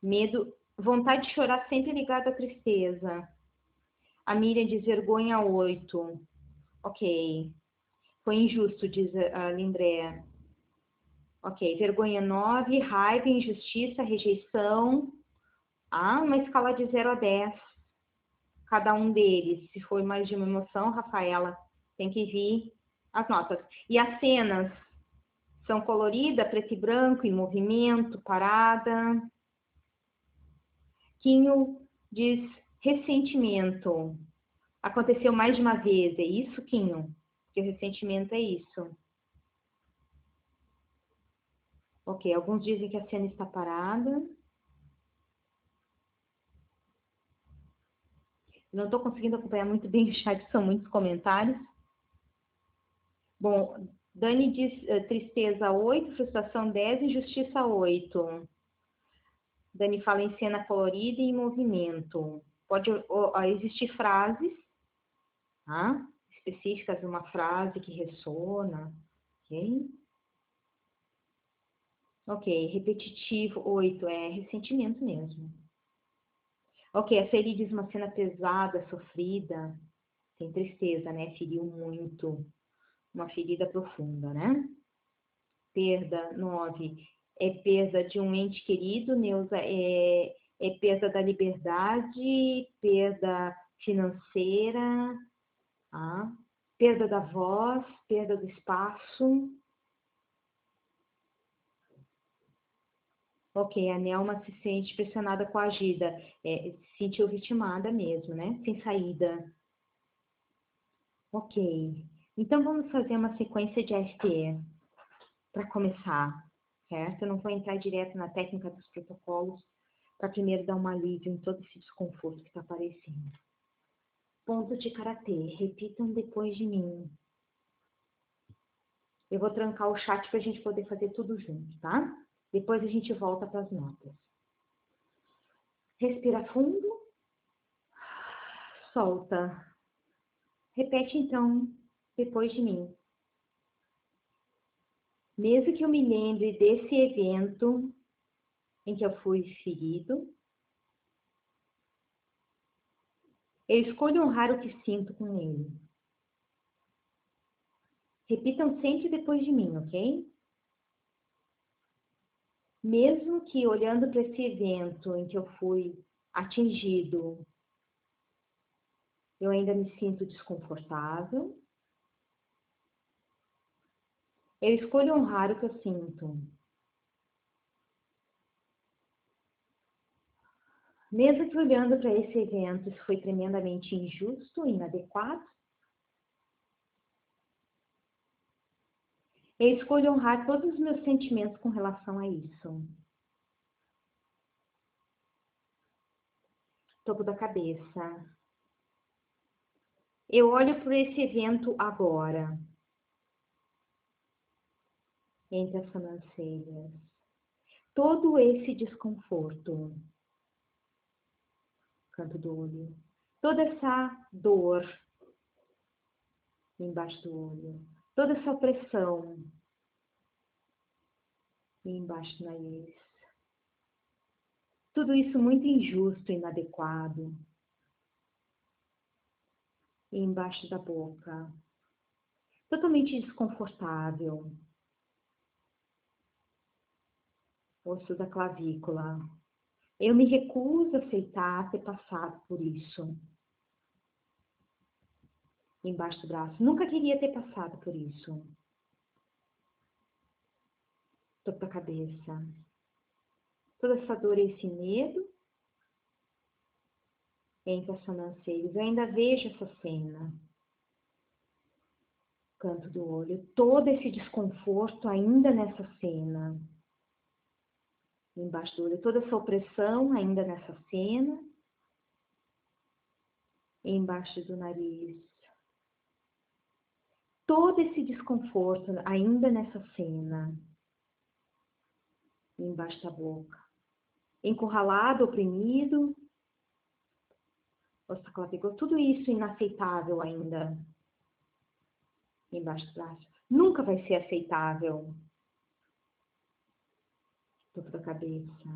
Medo Vontade de chorar sempre ligada à tristeza. A Miriam diz vergonha 8. Ok. Foi injusto, diz a Lindréa. Ok. Vergonha 9, raiva, injustiça, rejeição. Ah, uma escala de 0 a 10. Cada um deles. Se for mais de uma emoção, Rafaela, tem que vir as notas. E as cenas são coloridas, preto e branco, em movimento, parada. Quinho diz ressentimento. Aconteceu mais de uma vez, é isso, Quinho? Que o ressentimento é isso. Ok, alguns dizem que a cena está parada. Não estou conseguindo acompanhar muito bem <laughs> o chat, são muitos comentários. Bom, Dani diz uh, tristeza 8, frustração 10, injustiça 8. Dani fala em cena colorida e em movimento. Pode existir frases tá? específicas, uma frase que ressona, ok? Ok, repetitivo, oito, é ressentimento mesmo. Ok, a Feli diz uma cena pesada, sofrida, tem tristeza, né? Feriu muito, uma ferida profunda, né? Perda, nove, é perda de um ente querido, Neuza, é, é perda da liberdade, perda financeira, ah, perda da voz, perda do espaço. Ok, a Nelma se sente pressionada, coagida, é, se sentiu vitimada mesmo, né? Sem saída. Ok, então vamos fazer uma sequência de AFT para começar certo? Eu não vou entrar direto na técnica dos protocolos para primeiro dar um alívio em todo esse desconforto que está aparecendo. pontos de karatê. Repitam depois de mim. Eu vou trancar o chat para a gente poder fazer tudo junto, tá? Depois a gente volta para as notas. Respira fundo. Solta. Repete então depois de mim. Mesmo que eu me lembre desse evento em que eu fui ferido, eu escolho honrar o que sinto com ele. Repitam sempre depois de mim, ok? Mesmo que olhando para esse evento em que eu fui atingido, eu ainda me sinto desconfortável, eu escolho honrar o que eu sinto. Mesmo que olhando para esse evento, isso foi tremendamente injusto, inadequado, eu escolho honrar todos os meus sentimentos com relação a isso. Topo da cabeça. Eu olho para esse evento agora entre as sobrancelhas. Todo esse desconforto, canto do olho, toda essa dor embaixo do olho, toda essa opressão embaixo do nariz. Tudo isso muito injusto, inadequado. embaixo da boca. Totalmente desconfortável. osso da clavícula. Eu me recuso a aceitar ter passado por isso. Embaixo do braço. Nunca queria ter passado por isso. Topo da cabeça. Toda essa dor e esse medo entre as sobrancelhas. Eu ainda vejo essa cena. Canto do olho. Todo esse desconforto ainda nessa cena embaixo do olho, toda essa opressão ainda nessa cena, embaixo do nariz, todo esse desconforto ainda nessa cena, embaixo da boca, encurralado, oprimido, clavícula, tudo isso inaceitável ainda embaixo do braço. Nunca vai ser aceitável topo da cabeça.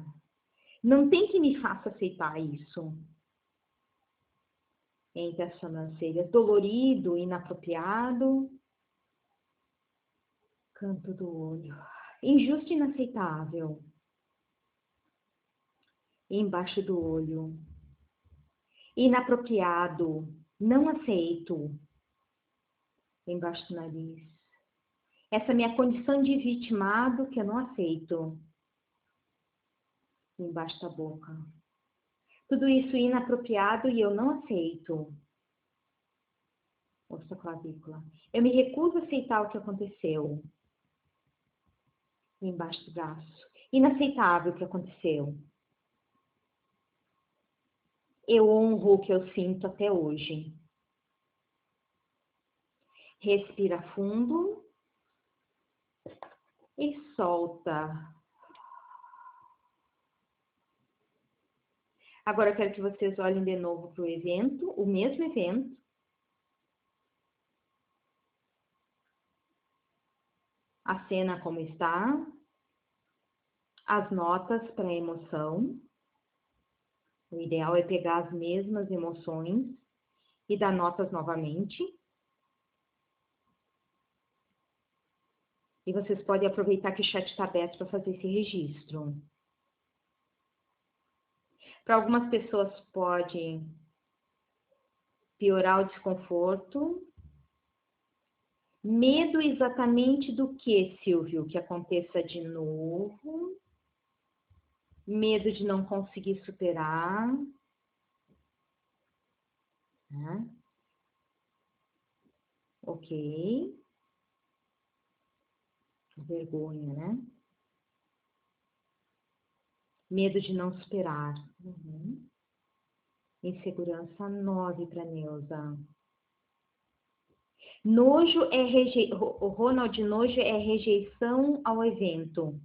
Não tem que me faça aceitar isso. Entre as sobrancelhas, dolorido, inapropriado. Canto do olho. Injusto e inaceitável. Embaixo do olho. Inapropriado. Não aceito. Embaixo do nariz. Essa minha condição de vitimado que eu não aceito embaixo da boca. Tudo isso inapropriado e eu não aceito. Osso clavícula. Eu me recuso a aceitar o que aconteceu. Embaixo do braço. Inaceitável o que aconteceu. Eu honro o que eu sinto até hoje. Respira fundo e solta. Agora eu quero que vocês olhem de novo para o evento, o mesmo evento. A cena como está. As notas para a emoção. O ideal é pegar as mesmas emoções e dar notas novamente. E vocês podem aproveitar que o chat está aberto para fazer esse registro. Para algumas pessoas pode piorar o desconforto. Medo exatamente do que, Silvio? Que aconteça de novo. Medo de não conseguir superar. Né? Ok. Vergonha, né? Medo de não superar. Uhum. Insegurança 9 para Neuza. Nojo é reje... Ronald, nojo é rejeição ao evento.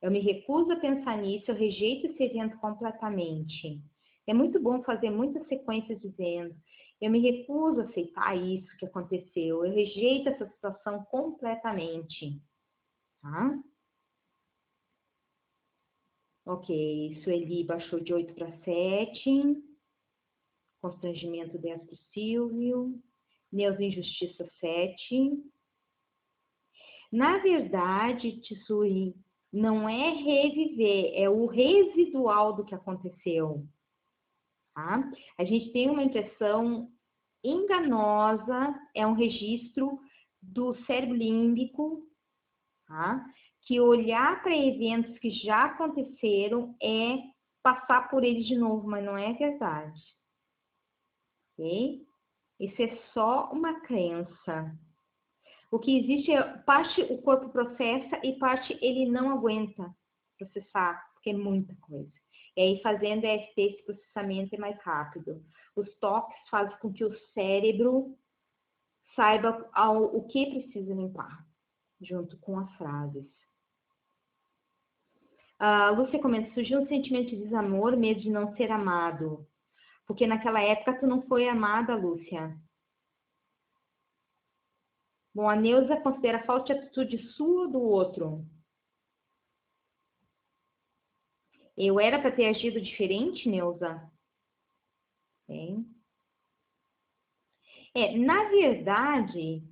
Eu me recuso a pensar nisso, eu rejeito esse evento completamente. É muito bom fazer muitas sequências dizendo, eu me recuso a aceitar isso que aconteceu, eu rejeito essa situação completamente. Tá? Ok, Sueli baixou de 8 para 7. Constrangimento 10 para o Silvio. Neuza Injustiça 7. Na verdade, Tsui, não é reviver, é o residual do que aconteceu. Tá? A gente tem uma impressão enganosa, é um registro do cérebro límbico, tá? que olhar para eventos que já aconteceram é passar por eles de novo, mas não é verdade. Ok? Isso é só uma crença. O que existe é parte o corpo processa e parte ele não aguenta processar, porque é muita coisa. E aí, fazendo EFT, esse processamento é mais rápido. Os toques fazem com que o cérebro saiba ao, o que precisa limpar, junto com as frases. A Lúcia comenta, surgiu um sentimento de desamor, medo de não ser amado. Porque naquela época tu não foi amada, Lúcia. Bom, a Neuza considera falta de atitude sua do outro. Eu era para ter agido diferente, Neuza? Bem. É, na verdade,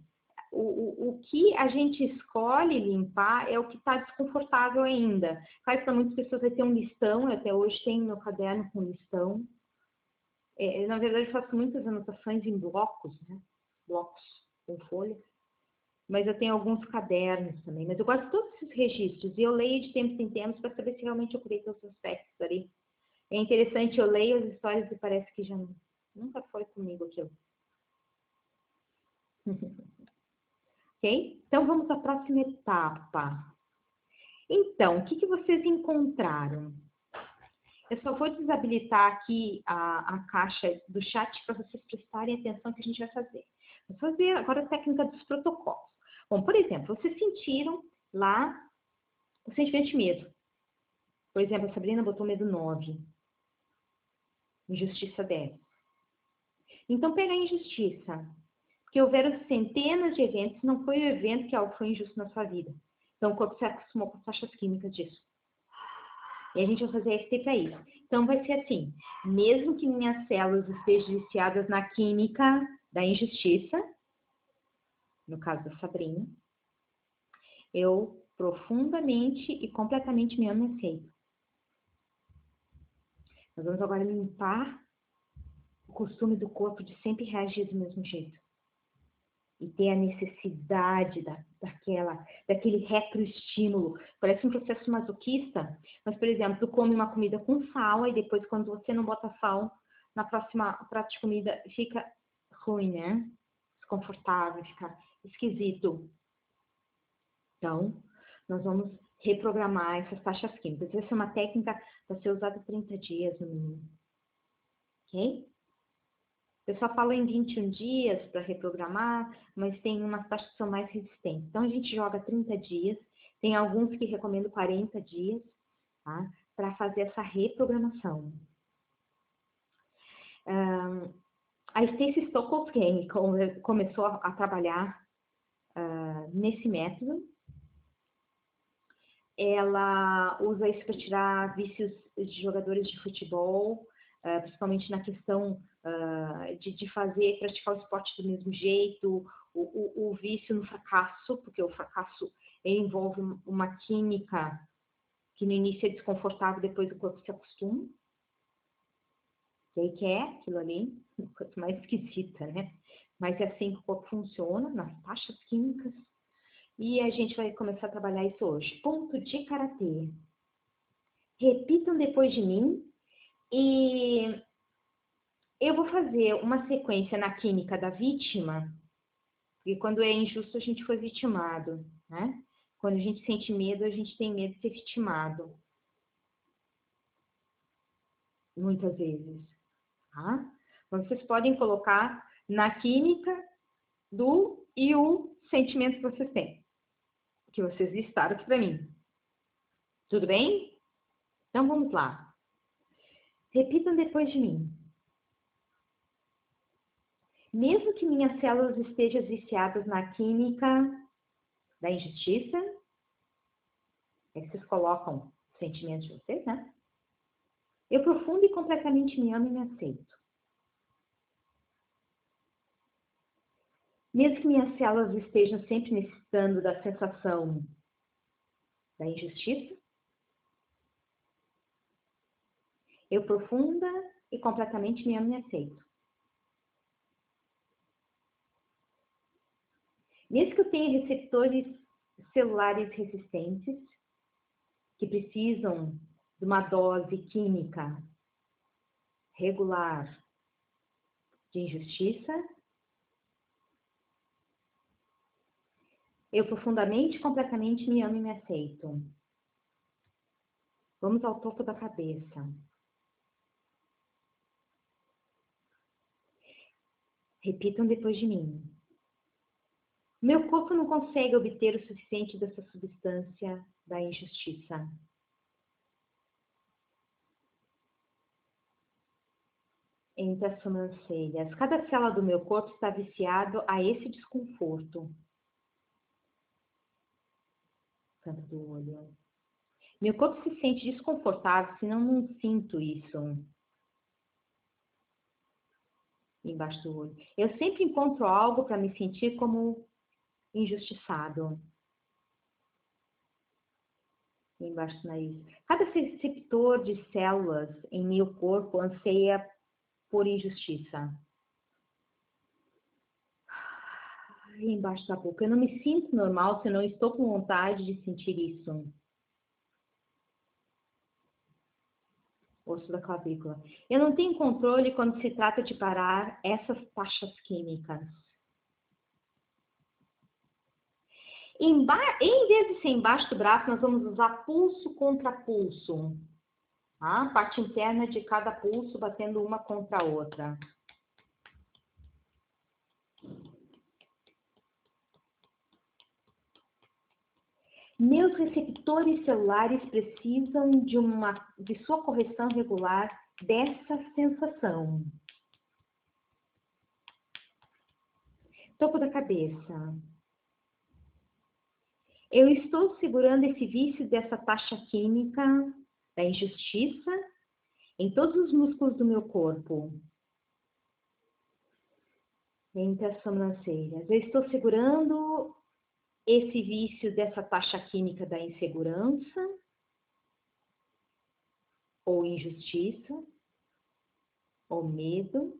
o, o, o, que a gente escolhe limpar é o que está desconfortável ainda. Faz para muitas pessoas vai ter um listão, eu até hoje tenho meu caderno com listão. É, na verdade, eu faço muitas anotações em blocos, né? Blocos com folhas. Mas eu tenho alguns cadernos também. Mas eu gosto de todos esses registros. E eu leio de tempos em tempos para saber se realmente eu curei todos os aspectos ali. É interessante, eu leio as histórias e parece que já nunca foi comigo aquilo. <laughs> ok? Então, vamos à próxima etapa. Então, o que, que vocês encontraram? Eu só vou desabilitar aqui a, a caixa do chat para vocês prestarem atenção que a gente vai fazer. Vou fazer agora a técnica dos protocolos. Bom, por exemplo, vocês sentiram lá o sentimento de medo. Por exemplo, a Sabrina botou medo 9. Injustiça 10. Então, pega a injustiça. Porque houveram centenas de eventos, não foi o evento que algo foi injusto na sua vida. Então, o corpo se acostumou com as taxas químicas disso. E a gente vai fazer FT para isso. Então, vai ser assim: mesmo que minhas células estejam viciadas na química da injustiça, no caso da Sabrina, eu profundamente e completamente me amo e aceito. Nós vamos agora limpar o costume do corpo de sempre reagir do mesmo jeito e ter a necessidade da, daquela, daquele retroestímulo. Parece um processo masoquista, mas, por exemplo, tu come uma comida com sal e depois, quando você não bota sal, na próxima prato de comida fica ruim, né? Desconfortável, fica esquisito. Então, nós vamos reprogramar essas taxas químicas. Essa é uma técnica para ser usada 30 dias no mínimo. Ok? Eu só falo em 21 dias para reprogramar, mas tem umas taxas que são mais resistentes. Então, a gente joga 30 dias, tem alguns que recomendo 40 dias, tá? Para fazer essa reprogramação. Um, a Stacey Stokowski começou a, trabalhar uh, nesse método. Ela usa isso para tirar vícios de jogadores de futebol, uh, principalmente na questão uh, de, de, fazer, praticar o esporte do mesmo jeito, o, o, o, vício no fracasso, porque o fracasso envolve uma química que no início é desconfortável, depois o corpo se acostuma. E aí quer é aquilo ali, quanto mais <laughs> esquisita, né? Mas é assim que o corpo funciona, nas taxas químicas. E a gente vai começar a trabalhar isso hoje. Ponto de karatê. Repitam depois de mim e eu vou fazer uma sequência na química da vítima, porque quando é injusto a gente foi vitimado, né? Quando a gente sente medo, a gente tem medo de ser vitimado. Muitas vezes. Tá? Então, vocês podem colocar na química do e o sentimento que vocês têm, que vocês listaram aqui para mim. Tudo bem? Então vamos lá. Repitam depois de mim. Mesmo que minhas células estejam viciadas na química da injustiça, é que vocês colocam sentimentos de vocês, né? Eu profundo e completamente me amo e me aceito. Mesmo que minhas células estejam sempre necessitando da sensação da injustiça, eu profunda e completamente me amo e me aceito. Mesmo que eu tenha receptores celulares resistentes, que precisam de uma dose química regular de injustiça, eu profundamente, completamente me amo e me aceito. Vamos ao topo da cabeça. Repitam depois de mim. Meu corpo não consegue obter o suficiente dessa substância da injustiça. Entre as sobrancelhas. Cada célula do meu corpo está viciado a esse desconforto. Canto do olho. Meu corpo se sente desconfortável se não, não sinto isso embaixo do olho. Eu sempre encontro algo para me sentir como injustiçado. Embaixo do nariz. Cada receptor de células em meu corpo anseia por injustiça. Embaixo da boca. Eu não me sinto normal se não estou com vontade de sentir isso. Osso da clavícula. Eu não tenho controle quando se trata de parar essas taxas químicas. Em, em vez de ser embaixo do braço, nós vamos usar pulso contra pulso. Tá? Parte interna de cada pulso batendo uma contra a outra. Meus receptores celulares precisam de, uma, de sua correção regular dessa sensação. Topo da cabeça. Eu estou segurando esse vício dessa taxa química da injustiça em todos os músculos do meu corpo. Entre as sobrancelhas. Eu estou segurando esse vício dessa taxa química da insegurança ou injustiça ou medo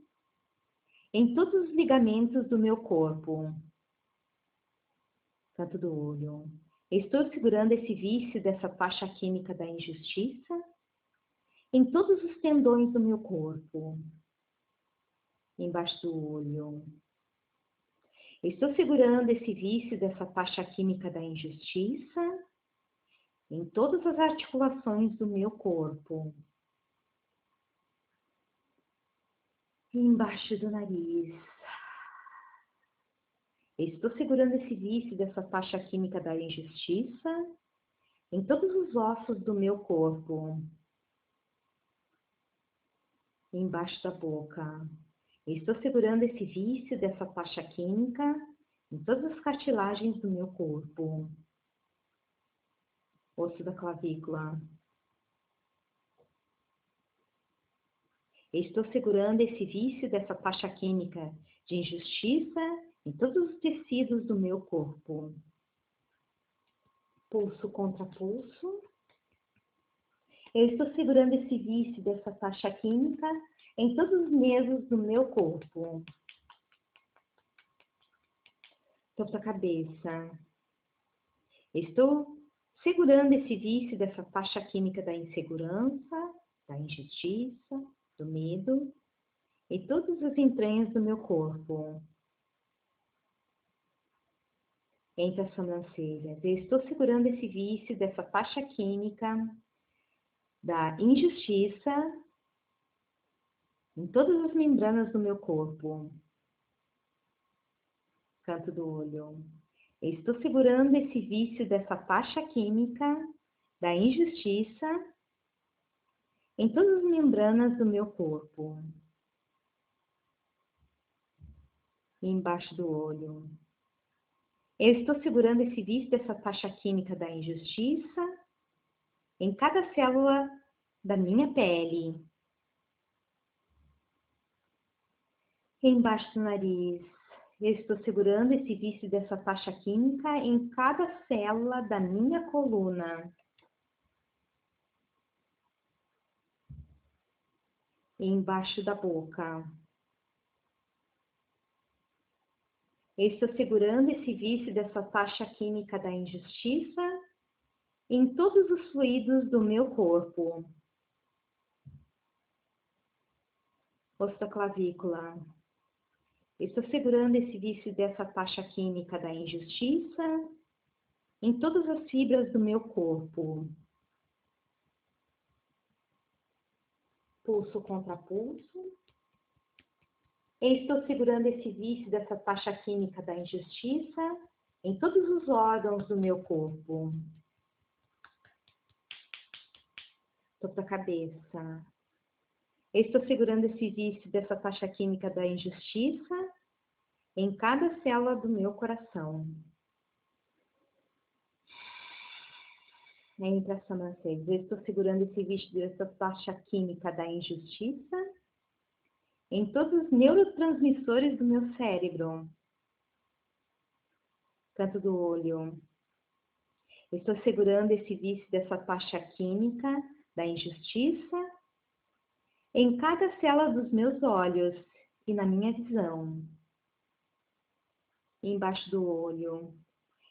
em todos os ligamentos do meu corpo, tanto do olho, Estou segurando esse vício dessa faixa química da injustiça em todos os tendões do meu corpo, embaixo do olho. Estou segurando esse vício dessa faixa química da injustiça em todas as articulações do meu corpo. Embaixo do nariz. Estou segurando esse vício dessa faixa química da injustiça em todos os ossos do meu corpo. Embaixo da boca. Estou segurando esse vício dessa faixa química em todas as cartilagens do meu corpo. Osso da clavícula. Estou segurando esse vício dessa faixa química de injustiça em todos os tecidos do meu corpo. Pulso contra pulso. Eu estou segurando esse vício dessa taxa química em todos os nervos do meu corpo. Topo da cabeça. Estou segurando esse vício dessa taxa química da insegurança, da injustiça, do medo e todas as entranhas do meu corpo entre as sobrancelhas. Eu estou segurando esse vício dessa faixa química da injustiça, em todas as membranas do meu corpo. Canto do olho. estou segurando esse vício dessa taxa química da injustiça em todas as membranas do meu corpo. E embaixo do olho. Eu estou segurando esse vício dessa taxa química da injustiça em cada célula da minha pele. Embaixo do nariz. Eu estou segurando esse vício dessa taxa química em cada célula da minha coluna. Embaixo da boca. Eu estou segurando esse vício dessa taxa química da injustiça em todos os fluidos do meu corpo. Osso da clavícula. Estou segurando esse vício dessa taxa química da injustiça em todas as fibras do meu corpo. Pulso contra pulso. Estou segurando esse vício dessa taxa química da injustiça em todos os órgãos do meu corpo. Topo da cabeça. Estou segurando esse vício dessa taxa química da injustiça em cada célula do meu coração. As sobrancelhas. estou segurando esse vício dessa taxa química da injustiça em todos os neurotransmissores do meu cérebro. Canto do olho. Estou segurando esse vício dessa taxa química da injustiça em cada célula dos meus olhos e na minha visão. Embaixo do olho.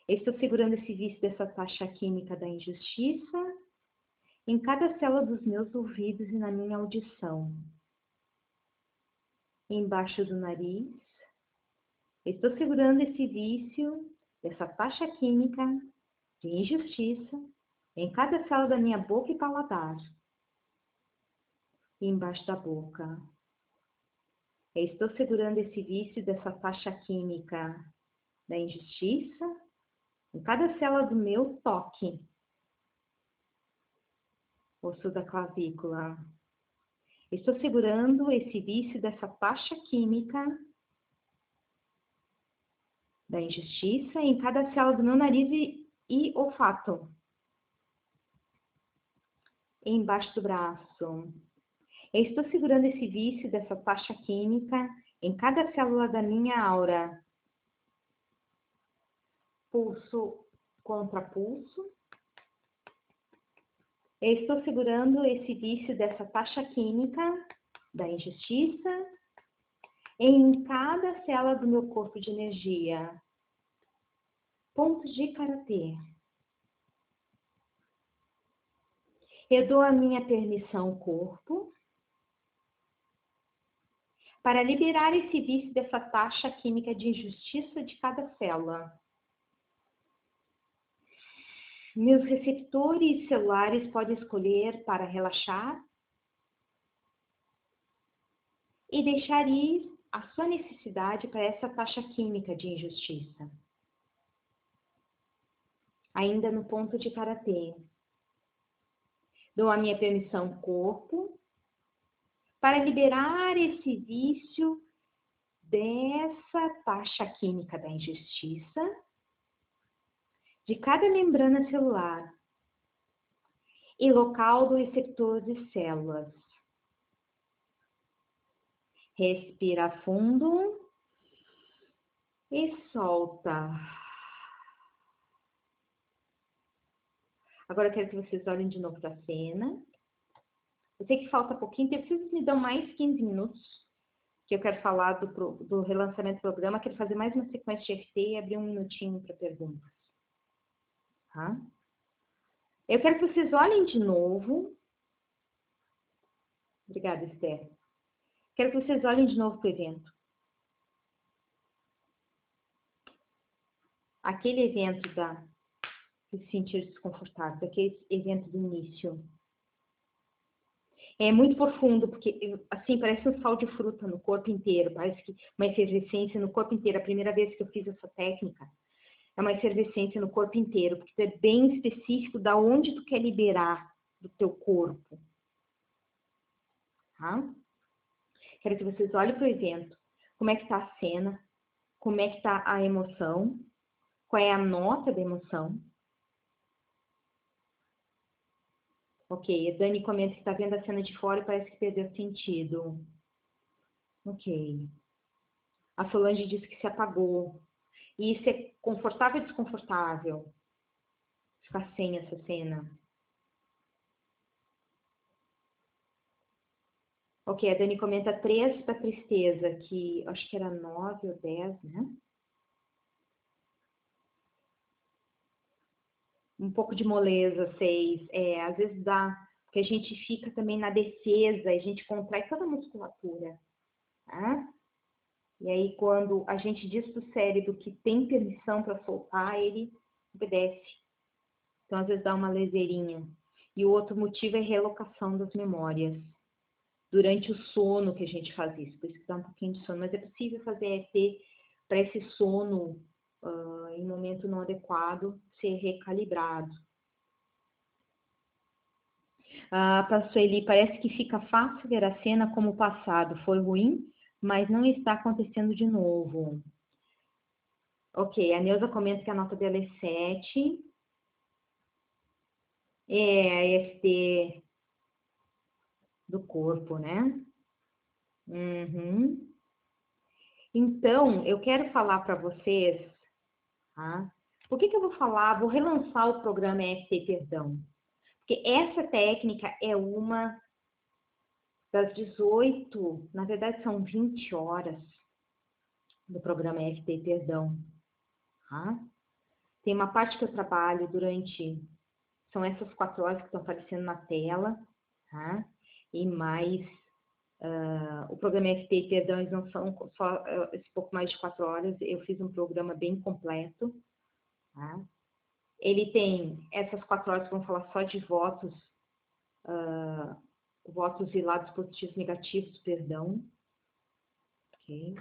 Estou segurando esse vício dessa taxa química da injustiça em cada célula dos meus ouvidos e na minha audição embaixo do nariz. Estou segurando esse vício, essa taxa química de injustiça em cada célula da minha boca e paladar. Embaixo da boca. estou segurando esse vício dessa taxa química da injustiça em cada célula do meu toque. Osso da clavícula, Estou segurando esse vício dessa taxa química da injustiça em cada célula do meu nariz e, e olfato. Embaixo do braço. estou segurando esse vício dessa taxa química em cada célula da minha aura. Pulso contra pulso. Eu estou segurando esse vício dessa taxa química da injustiça em cada célula do meu corpo de energia. Pontos de karatê. Eu dou a minha permissão ao corpo para liberar esse vício dessa taxa química de injustiça de cada célula. Meus receptores celulares podem escolher para relaxar e deixar ir a sua necessidade para essa taxa química de injustiça. Ainda no ponto de karatê. Dou a minha permissão corpo para liberar esse vício dessa taxa química da injustiça de cada membrana celular e local do receptor de células. Respira fundo e solta. Agora eu quero que vocês olhem de novo para a cena. Eu sei que falta pouquinho, então vocês me dão mais 15 minutos, que eu quero falar do, do relançamento do programa. Quero fazer mais uma sequência de FT e abrir um minutinho para perguntas. Tá? Eu quero que vocês olhem de novo. Obrigada, Esther. Quero que vocês olhem de novo para o evento. Aquele evento da se sentir desconfortável, aquele evento do início. É muito profundo, porque assim parece um sal de fruta no corpo inteiro, parece que uma efervescência no corpo inteiro. A primeira vez que eu fiz essa técnica, é uma efervescência no corpo inteiro, porque é bem específico da onde tu quer liberar do teu corpo. Tá? Quero que vocês olhem para o evento, como é que está a cena, como é que está a emoção, qual é a nota da emoção. Ok, a Dani comenta que está vendo a cena de fora e parece que perdeu sentido. Ok. A Solange disse que se apagou. E isso é confortável ou desconfortável? Ficar sem essa cena. Ok, a Dani comenta três para tristeza, que acho que era nove ou dez, né? Um pouco de moleza, seis. É, às vezes dá, porque a gente fica também na defesa, a gente contrai toda a musculatura. Tá? E aí, quando a gente diz para o cérebro que tem permissão para soltar, ele obedece. Então, às vezes dá uma leseirinha. E o outro motivo é relocação das memórias. Durante o sono que a gente faz isso, por isso que dá um pouquinho de sono. Mas é possível fazer ET para esse sono uh, em momento não adequado ser recalibrado. Ah, para Sueli, parece que fica fácil ver a cena como o passado foi ruim mas não está acontecendo de novo. Ok, a Neuza comenta que a nota dela é 7. É EFT do corpo, né? Uhum. Então, eu quero falar para vocês, tá? Por que, que eu vou falar? Vou relançar o programa EFT Perdão. Porque essa técnica é uma das 18, na verdade são 20 horas do programa FT Perdão. Tá? Tem uma parte que eu trabalho durante, são essas quatro horas que estão aparecendo na tela, tá? e mais uh, o programa FT Perdão, eles não são só uh, esse pouco mais de quatro horas, eu fiz um programa bem completo. Tá? Ele tem essas quatro horas que vão falar só de votos uh, votos lados positivos negativos, perdão. Ok.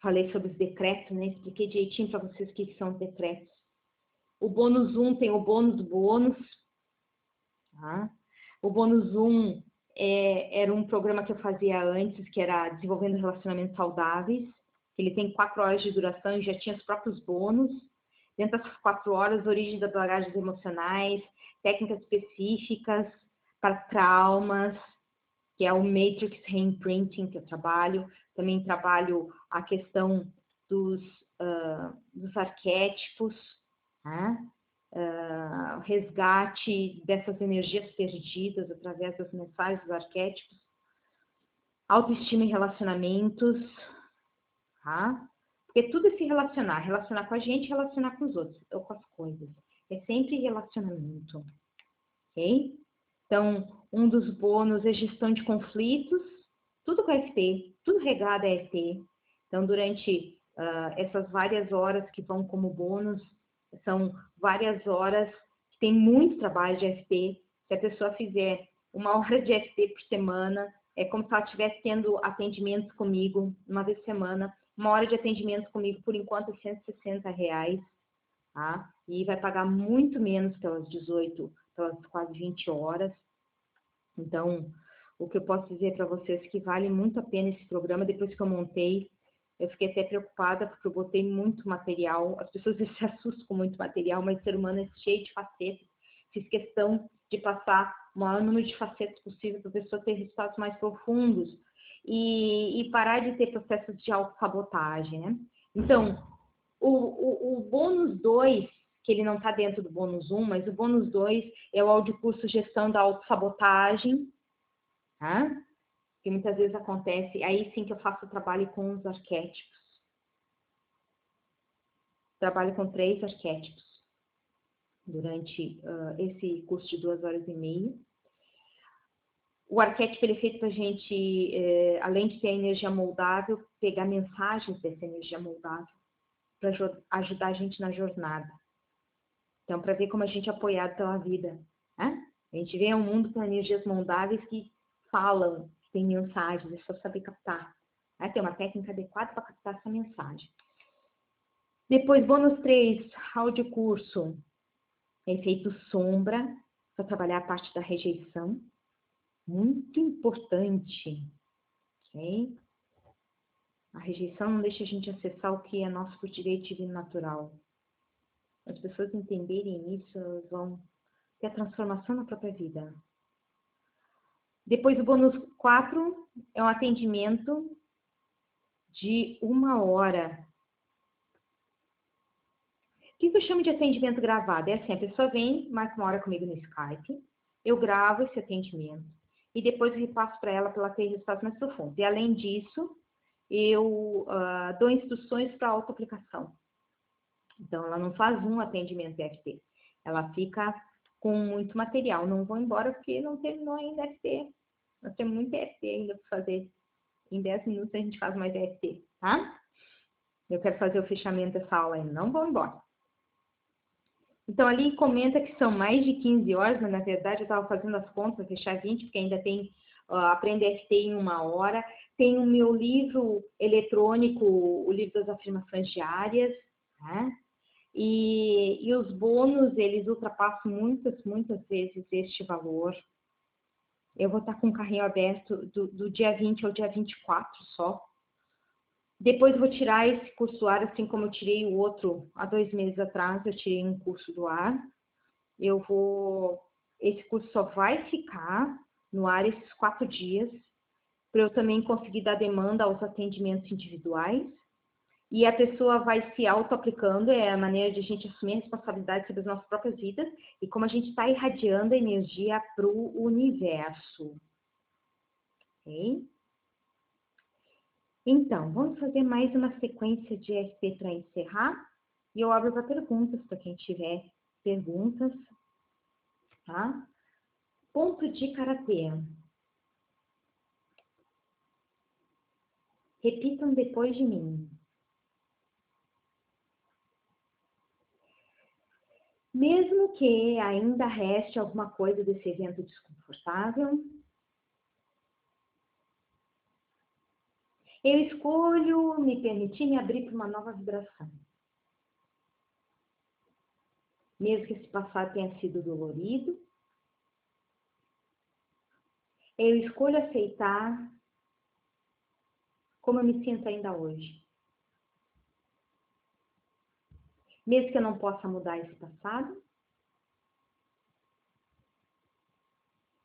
Falei sobre os decretos, né? Expliquei direitinho para vocês o que são os decretos. O bônus 1 tem o bônus do bônus. Tá? O bônus 1 é, era um programa que eu fazia antes, que era Desenvolvendo Relacionamentos Saudáveis. Ele tem quatro horas de duração e já tinha os próprios bônus. Dentro dessas quatro horas, origem das bagagens emocionais, técnicas específicas, para traumas, que é o Matrix Reimprinting que eu trabalho. Também trabalho a questão dos, uh, dos arquétipos, né? uh, resgate dessas energias perdidas através das mensagens dos arquétipos, autoestima e relacionamentos, tá? Porque tudo é se relacionar, relacionar com a gente, relacionar com os outros, ou com as coisas. É sempre relacionamento, ok? Então, um dos bônus é gestão de conflitos, tudo com FT, tudo regado a FT. Então, durante uh, essas várias horas que vão como bônus, são várias horas que tem muito trabalho de FT. Se a pessoa fizer uma <laughs> hora de FT por semana, é como se ela estivesse tendo atendimentos comigo uma vez por semana. Uma hora de atendimento comigo, por enquanto, é 160 reais, tá? E vai pagar muito menos pelas 18, pelas quase 20 horas. Então, o que eu posso dizer para vocês é que vale muito a pena esse programa. Depois que eu montei, eu fiquei até preocupada porque eu botei muito material. As pessoas <laughs> se assustam com muito material, mas o ser humano é cheio de facetas. Fiz questão de passar o maior número de facetas possível para a pessoa ter resultados mais profundos e, e parar de ter processos de autossabotagem, né? Então, o, o, o bônus 2 que ele não está dentro do bônus 1, mas o bônus 2 é o audiocurso Gestão da Autossabotagem, tá? que muitas vezes acontece, aí sim que eu faço o trabalho com os arquétipos. Trabalho com três arquétipos durante uh, esse curso de duas horas e meia. O arquétipo ele é feito para a gente, eh, além de ter a energia moldável, pegar mensagens dessa energia moldável para ajudar a gente na jornada. Então, para ver como a gente é apoiado pela vida. Né? A gente vê um mundo com energias moldáveis que falam, tem mensagens, é só saber captar. Vai ter uma técnica adequada para captar essa mensagem. Depois, bônus 3, áudio curso. Efeito sombra, para trabalhar a parte da rejeição. Muito importante. Ok? A rejeição não deixa a gente acessar o que é nosso por direito divino natural. As pessoas entenderem isso, elas vão ter a transformação na própria vida. Depois, o bônus 4 é um atendimento de uma hora. O que eu chamo de atendimento gravado? É assim, a pessoa vem, marca uma hora comigo no Skype, eu gravo esse atendimento e depois repasso para ela para ela ter resultados mais profundos. E além disso, eu uh, dou instruções para auto-aplicação. Então, ela não faz um atendimento EFT, ela fica com muito material. Não vou embora porque não terminou ainda EFT. Nós temos muito EFT ainda para fazer. Em 10 minutos a gente faz mais EFT, tá? Eu quero fazer o fechamento dessa aula ainda, não vou embora. Então, ali comenta que são mais de 15 horas, mas na verdade eu estava fazendo as contas, fechar 20, porque ainda tem uh, Aprender FT em uma hora. Tem o meu livro eletrônico, o livro das afirmações diárias, né? E, e os bônus, eles ultrapassam muitas, muitas vezes este valor. Eu vou estar com o carrinho aberto do, do dia 20 ao dia 24 só. Depois vou tirar esse curso do ar, assim como eu tirei o outro há dois meses atrás, eu tirei um curso do ar. Eu vou. Esse curso só vai ficar no ar esses quatro dias, para eu também conseguir dar demanda aos atendimentos individuais e a pessoa vai se auto-aplicando, é a maneira de a gente assumir a responsabilidade sobre as nossas próprias vidas e como a gente está irradiando a energia para o universo. Ok? Então, vamos fazer mais uma sequência de SP para encerrar e eu abro para perguntas para quem tiver perguntas, tá? Ponto de karatê. Repitam depois de mim. Mesmo que ainda reste alguma coisa desse evento desconfortável, eu escolho me permitir me abrir para uma nova vibração. Mesmo que esse passado tenha sido dolorido, eu escolho aceitar como eu me sinto ainda hoje. Mesmo que eu não possa mudar esse passado.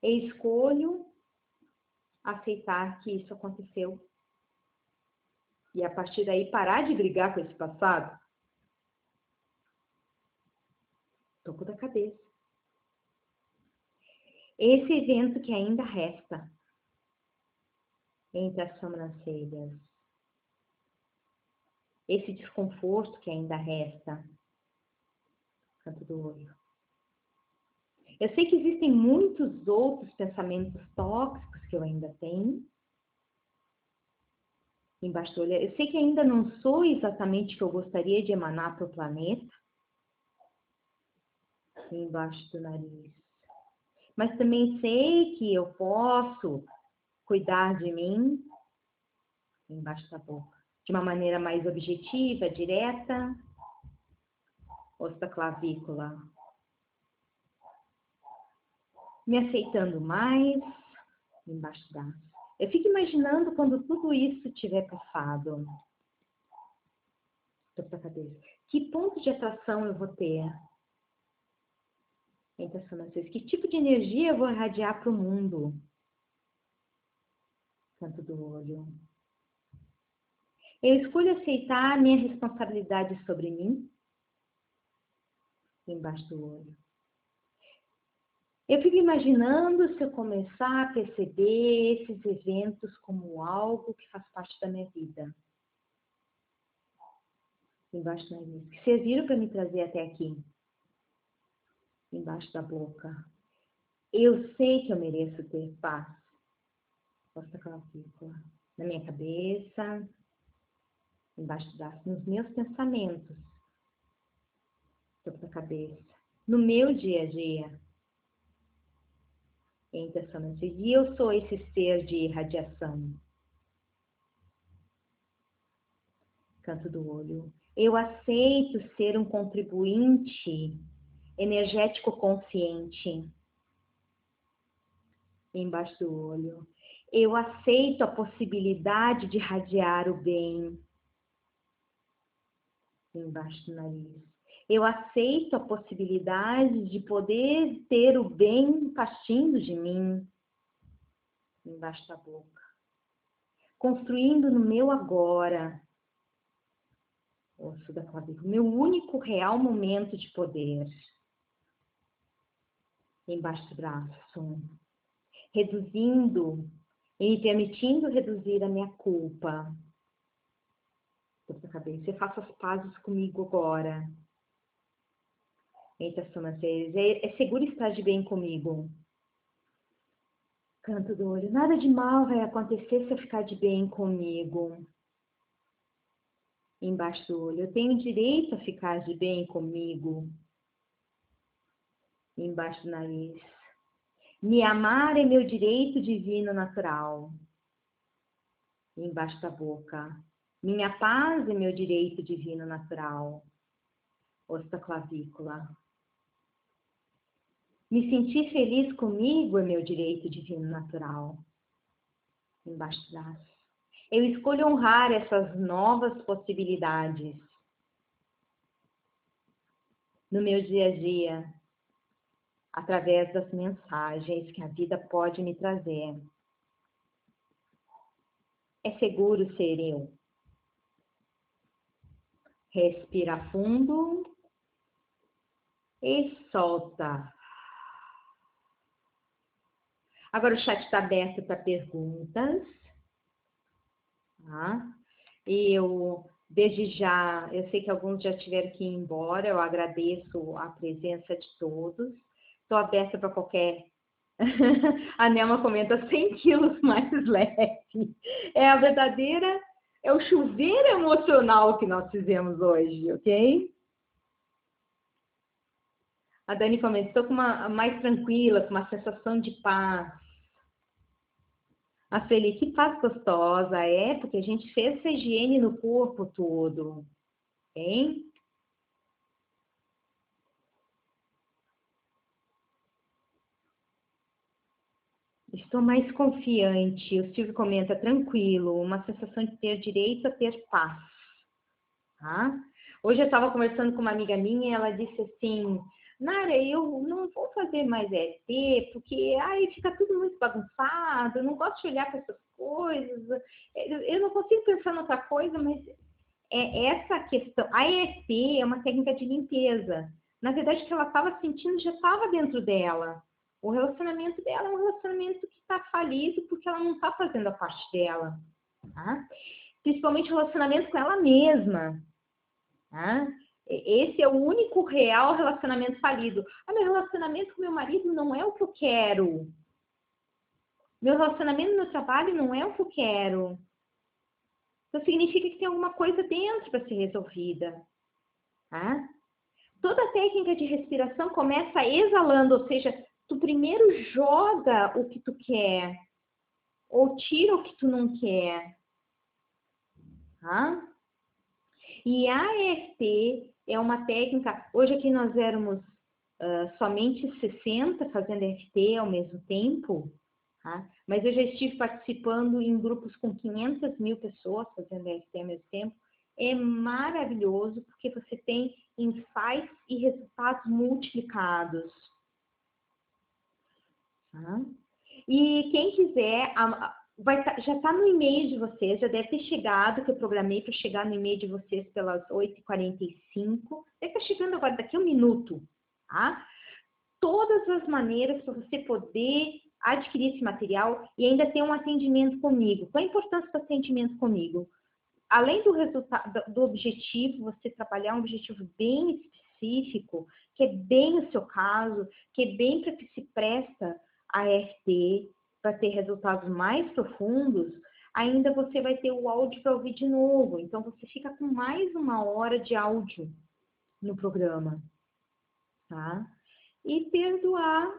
Eu escolho aceitar que isso aconteceu. E a partir daí parar de brigar com esse passado. Toco da cabeça. Esse evento que ainda resta entre as sobrancelhas esse desconforto que ainda resta canto do olho. Eu sei que existem muitos outros pensamentos tóxicos que eu ainda tenho embaixo do olho. Eu sei que ainda não sou exatamente o que eu gostaria de emanar para o planeta embaixo do nariz. Mas também sei que eu posso cuidar de mim embaixo da boca de uma maneira mais objetiva, direta, osso da clavícula. Me aceitando mais, embaixo da. Eu fico imaginando quando tudo isso tiver passado. Que ponto de atração eu vou ter? Entre as sobrancelhas. Que tipo de energia eu vou irradiar para o mundo? Canto do olho. Eu escolho aceitar a minha responsabilidade sobre mim, embaixo do olho. Eu fico imaginando se eu começar a perceber esses eventos como algo que faz parte da minha vida. Embaixo do nariz. Que serviram para me trazer até aqui. Embaixo da boca. Eu sei que eu mereço ter paz. Posta clavícula. Na minha cabeça, embaixo da nos meus pensamentos, topo da cabeça, no meu dia a dia, Intenção E eu sou esse ser de radiação. Canto do olho. Eu aceito ser um contribuinte energético consciente. Embaixo do olho. Eu aceito a possibilidade de radiar o bem. Embaixo do nariz. Eu aceito a possibilidade de poder ter o bem partindo de mim. Embaixo da boca. Construindo no meu agora. Osso da clavícula. Meu único real momento de poder. Embaixo do braço. Reduzindo e me permitindo reduzir a minha culpa. cabeça. Eu faço as pazes comigo agora. Eita, sobrancelhas. É, é seguro estar de bem comigo. Canto do olho. Nada de mal vai acontecer se eu ficar de bem comigo. Embaixo do olho. Eu tenho direito a ficar de bem comigo. Embaixo do nariz. Me amar é meu direito divino natural. Embaixo da boca. Minha paz é meu direito divino natural. Osso da clavícula. Me sentir feliz comigo é meu direito divino natural. Embaixo braço. Eu escolho honrar essas novas possibilidades no meu dia a dia, através das mensagens que a vida pode me trazer. É seguro ser eu. Respira fundo e solta. Agora o chat está aberto para perguntas. Tá? Eu, desde já, eu sei que alguns já tiveram que ir embora, eu agradeço a presença de todos. Estou aberta para qualquer. <laughs> a Nelma comenta 100 quilos mais <laughs> leve. É a verdadeira, é o chuveiro emocional que nós fizemos hoje, ok? A Dani comenta, estou com uma mais tranquila, com uma sensação de paz. A Feli, que paz gostosa, é, porque a gente fez essa higiene no corpo todo, hein? Estou mais confiante. O Silvio comenta, tranquilo, uma sensação de ter direito a ter paz. Tá? Hoje eu estava conversando com uma amiga minha e ela disse assim, Nara, eu não vou fazer mais EFT, porque ai, fica tudo muito bagunçado, eu não gosto de olhar para essas coisas, eu não consigo pensar em outra coisa, mas é essa questão. A EFT é uma técnica de limpeza. Na verdade, o que ela estava sentindo já estava dentro dela. O relacionamento dela é um relacionamento que está falido porque ela não está fazendo a parte dela. Tá? Principalmente o relacionamento com ela mesma. Tá? Esse é o único real relacionamento falido. Ah, meu relacionamento com meu marido não é o que eu quero. Meu relacionamento no meu trabalho não é o que eu quero. Então significa que tem alguma coisa dentro para ser resolvida. Tá? Toda técnica de respiração começa exalando, ou seja, tu primeiro joga o que tu quer ou tira o que tu não quer. Tá? E a EFT é uma técnica. Hoje aqui nós éramos uh, somente 60 fazendo EFT ao mesmo tempo, tá? mas eu já estive participando em grupos com 500 mil pessoas fazendo EFT ao mesmo tempo. É maravilhoso porque você tem insights e resultados multiplicados. Tá? E quem quiser, vai tá, já está no e-mail de vocês, já deve ter chegado, que eu programei para chegar no e-mail de vocês pelas 8h45. Deve estar tá chegando agora, daqui a um minuto, tá? Todas as maneiras para você poder adquirir esse material e ainda ter um atendimento comigo. Qual a importância do atendimento comigo? Além do resultado, do objetivo, você trabalhar um objetivo bem específico, que é bem o seu caso, que é bem para que se presta a RT, para ter resultados mais profundos, ainda você vai ter o áudio para ouvir de novo. Então, você fica com mais uma hora de áudio no programa, tá? E perdoar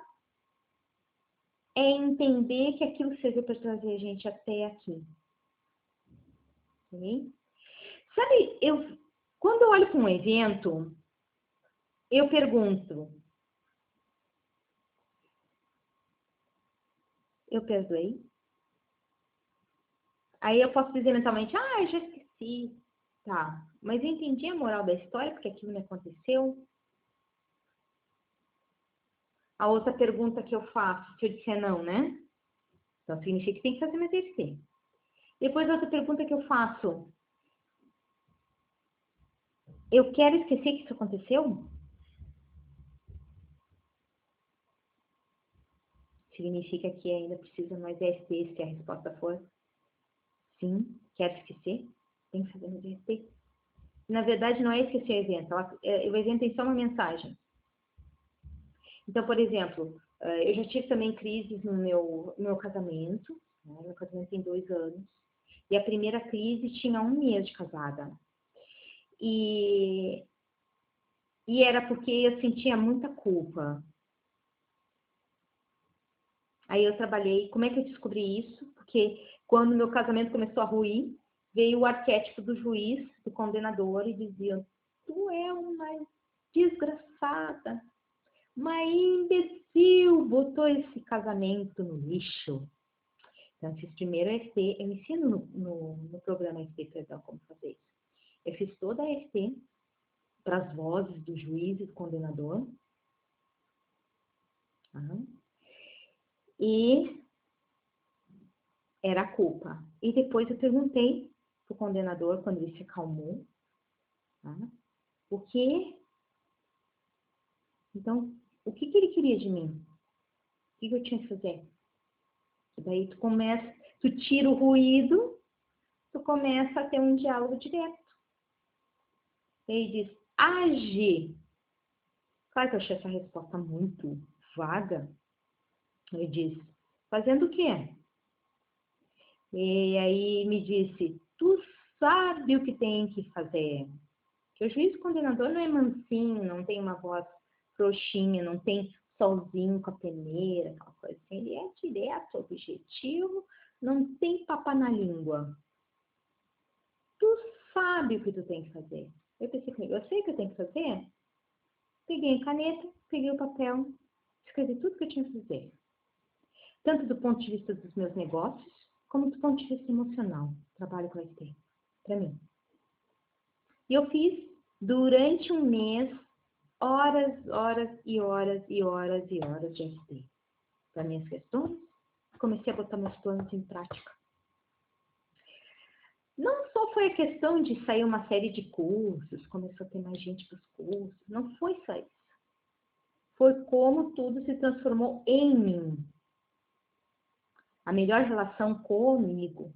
é entender que aquilo serviu para trazer a gente até aqui. Okay? Sabe, eu, quando eu olho para um evento, eu pergunto: eu perdoei? Aí eu posso dizer mentalmente: ah, já esqueci. Tá, mas eu entendi a moral da história, porque aquilo me aconteceu. A outra pergunta que eu faço, se eu disser não, né? Então significa que tem que fazer mais TFC. Depois outra pergunta que eu faço. Eu quero esquecer que isso aconteceu? Significa que ainda precisa mais ESP se a resposta for sim, quero esquecer? Tem que fazer mais ESP. Na verdade, não é esquecer o evento. É, o evento tem só uma mensagem. Então, por exemplo, eh, eu já tive também crises no meu, no meu casamento. Né? Meu casamento tem dois anos. E a primeira crise tinha um mês de casada. E, e era porque eu sentia muita culpa. Aí eu trabalhei. Como é que eu descobri isso? Porque quando meu casamento começou a ruir, veio o arquétipo do juiz, do condenador, e dizia: Tu é uma desgraçada, uma imbecil, botou esse casamento no lixo. Então, fiz primeiro a FT, eu ensino no, no, no programa FT Perdão como fazer isso. Eu fiz toda a FT para as vozes do juiz e do condenador. E era a culpa. E depois eu perguntei para o condenador, quando ele se acalmou, tá? o que. Então, o que, que ele queria de mim? O que, que eu tinha que fazer? E daí tu começa, tu tira o ruído, tu começa a ter um diálogo direto. Ele diz, age. Claro que eu achei essa resposta muito vaga. Ele diz, fazendo o quê? E aí me disse, tu sabe o que tem que fazer. Que o juiz condenador não é mansinho, não tem uma voz frouxinha, não tem solzinho com a peneira, aquela coisa assim. Ele é direto, objetivo, não tem papa na língua. Tu sabe o que tu tem que fazer. Eu pensei comigo, eu sei o que eu tenho que fazer. Peguei a caneta, peguei o papel, escrevi tudo que eu tinha que fazer. Tanto do ponto de vista dos meus negócios, como do ponto de vista emocional. Trabalho com a ST, para mim. E eu fiz durante um mês horas, horas e horas e horas e horas de SD para minhas questões. Comecei a botar meus planos em prática. Não só foi a questão de sair uma série de cursos, começou a ter mais gente para os cursos, não foi só isso. Foi como tudo se transformou em mim. A melhor relação comigo.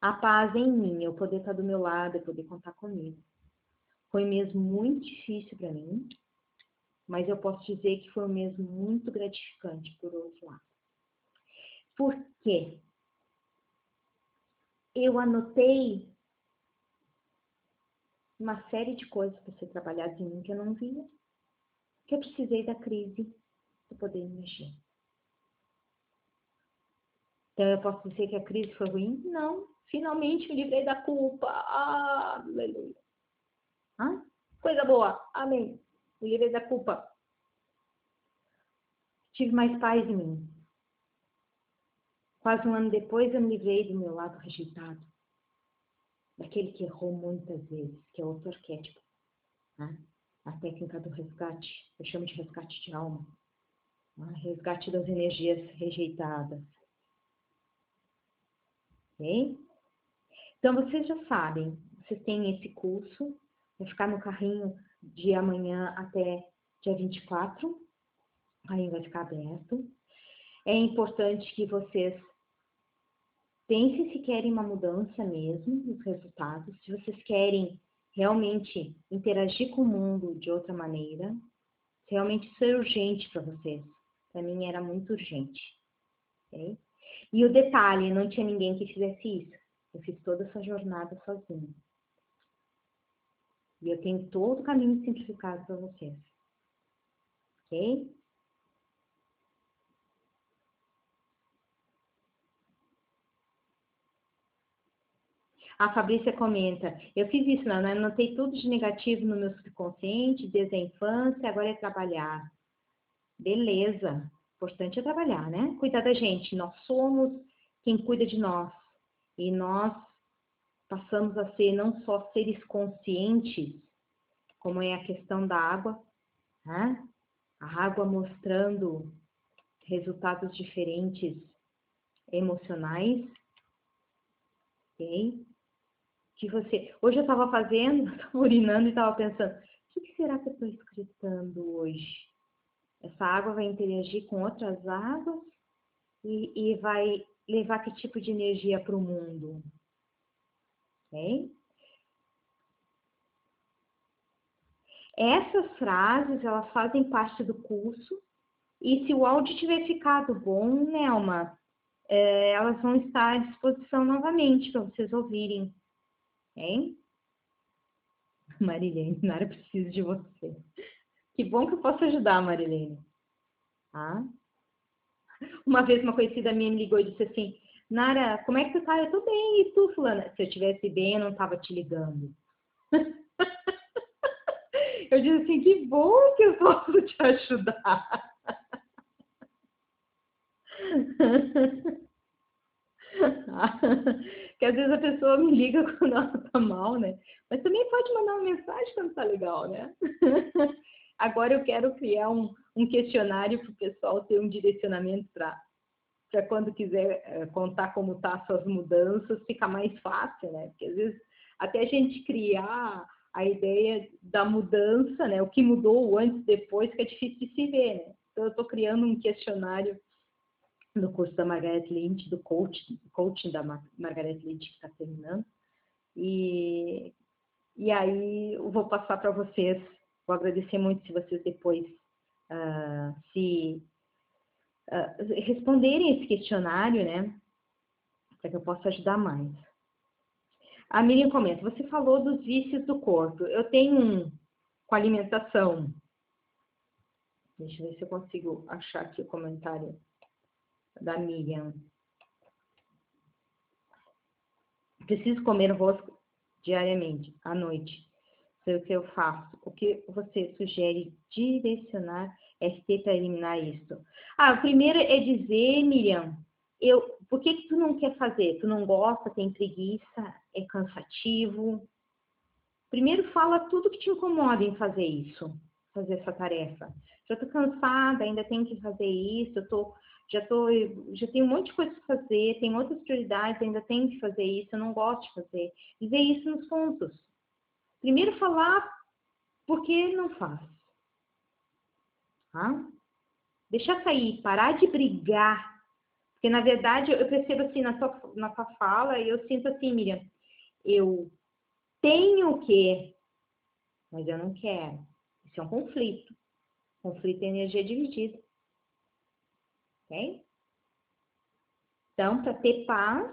A paz em mim, eu poder estar do meu lado, eu poder contar comigo. Foi mesmo muito difícil para mim, mas eu posso dizer que foi mesmo muito gratificante por outro lado. Por quê? Eu anotei uma série de coisas para ser trabalhadas em mim que eu não via, que eu precisei da crise para poder mexer. Então eu posso dizer que a crise foi ruim? Não. Finalmente me livrei da culpa. Ah, aleluia. Hã? Coisa boa. Amém. Me livrei da culpa. Tive mais paz em mim. Quase um ano depois eu me livrei do meu lado rejeitado. Daquele que errou muitas vezes, que é outro arquétipo. Né? A técnica do resgate. Eu chamo de resgate de alma. Né? Resgate das energias rejeitadas. Então, vocês já sabem, vocês têm esse curso Vai ficar no carrinho de amanhã até dia 24. O carrinho vai ficar aberto. É importante que vocês pensem se querem uma mudança mesmo nos resultados, se vocês querem realmente interagir com o mundo de outra maneira, realmente isso é urgente para vocês. Para mim era muito urgente. Okay? E o detalhe, não tinha ninguém que fizesse isso. Eu fiz toda essa jornada sozinha. E eu tenho todo o caminho simplificado para vocês. Ok? A Fabrícia comenta, eu fiz isso, não, né? anotei tudo de negativo no meu subconsciente, desde a infância, agora é trabalhar. Beleza, importante é trabalhar, né? Cuidar da gente, nós somos quem cuida de nós. E nós passamos a ser não só seres conscientes, como é a questão da água, né? a água mostrando resultados diferentes emocionais, ok? Que você. Hoje eu estava fazendo, <laughs> urinando e estava pensando, o que será que eu estou escritando hoje? Essa água vai interagir com outras águas e, e vai levar que tipo de energia para o mundo? Ok? Essas frases, elas fazem parte do curso. E se o áudio tiver ficado bom, Nelma, é, elas vão estar à disposição novamente para vocês ouvirem. Hein? <laughs> Marilene, Nara precisa de você. Que bom que eu posso ajudar, Marilene. Tá? Uma vez uma conhecida minha me ligou e disse assim, Nara, como é que tu tá? Eu tô bem, e tu, fulana? Se eu tivesse bem, eu não tava te ligando. <laughs> eu disse assim, que bom que eu posso te ajudar. <laughs> que às vezes a pessoa me liga <laughs> quando ela tá mal, né? Mas também pode mandar uma mensagem quando tá legal, né? Agora eu quero criar um, um questionário para o pessoal ter um direcionamento para quando quiser é, contar como tá suas mudanças, fica mais fácil, né? Porque às vezes até a gente criar a ideia da mudança, né? O que mudou antes, depois, que é difícil de se ver, né? Então eu estou criando um questionário no curso da Margaret Lynch, do coaching, coaching da Margaret Lynch que está terminando. E, e aí eu vou passar para vocês. Vou agradecer muito se vocês depois uh, se uh, responderem esse questionário, né? Para que eu possa ajudar mais. A Miriam comenta, você falou dos vícios do corpo. Eu tenho um com alimentação. Deixa eu ver se eu consigo achar aqui o comentário da Miriam. Preciso comer rosca diariamente, à noite. Sei o que eu faço. O que você sugere direcionar ST para eliminar isso? Ah, o primeiro é dizer, Miriam, eu, por que, que tu não quer fazer? Tu não gosta, tem preguiça, é cansativo? Primeiro fala tudo que te incomoda em fazer isso, fazer essa tarefa. Já tô cansada, ainda tenho que fazer isso, eu tô já tô, já tenho um monte de coisa para fazer, tenho outras prioridades, ainda tenho que fazer isso, eu não gosto de fazer. Dizer isso nos pontos. Primeiro falar por que não faz. Tá? Deixar sair, parar de brigar. Porque, na verdade, eu percebo assim na tua, na tua fala, e eu sinto assim, Miriam, eu tenho que, mas eu não quero. Isso é um conflito. Conflito é energia dividida. Ok? Então, para ter paz,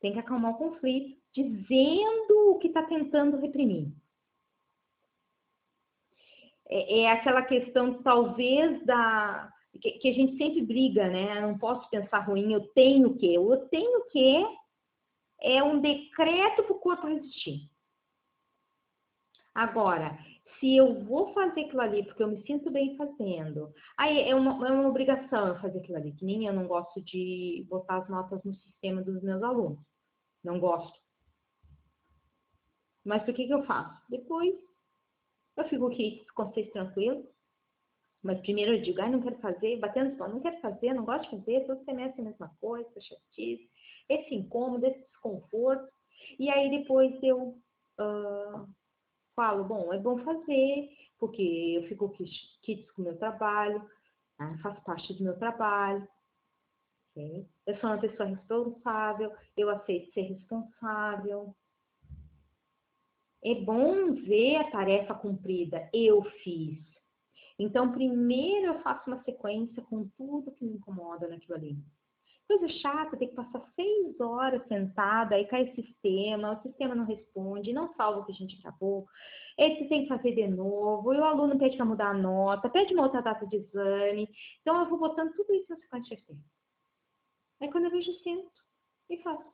tem que acalmar o conflito, dizendo o que está tentando reprimir. É, é, aquela questão, talvez, da que, que, a gente sempre briga, né? Eu não posso pensar ruim, eu tenho que. Eu tenho que é um decreto para o corpo resistir. Agora, se eu vou fazer aquilo ali porque eu me sinto bem fazendo, aí é uma, é uma obrigação eu fazer aquilo ali, que nem eu não gosto de botar as notas no sistema dos meus alunos. Não gosto. Mas o que, que eu faço? Depois eu fico aqui com vocês tranquilo. Mas primeiro eu digo, ai, não quero fazer, batendo só, não quero fazer, não gosto de fazer, todo semestre a mesma coisa, chatice, esse incômodo, esse desconforto. E aí depois eu uh, falo, bom, é bom fazer, porque eu fico kits com o meu trabalho, né? faz parte do meu trabalho. Okay? Eu sou uma pessoa responsável, eu aceito ser responsável. É bom ver a tarefa cumprida, eu fiz. Então, primeiro eu faço uma sequência com tudo que me incomoda naquilo ali. Coisa chata, tem que passar seis horas sentada, aí cai o sistema, o sistema não responde, não salva o que a gente acabou. Você tem que fazer de novo, e o aluno pede para mudar a nota, pede uma outra data de exame. Então, eu vou botando tudo isso no sequência de Aí, quando eu vejo, eu sento e faço.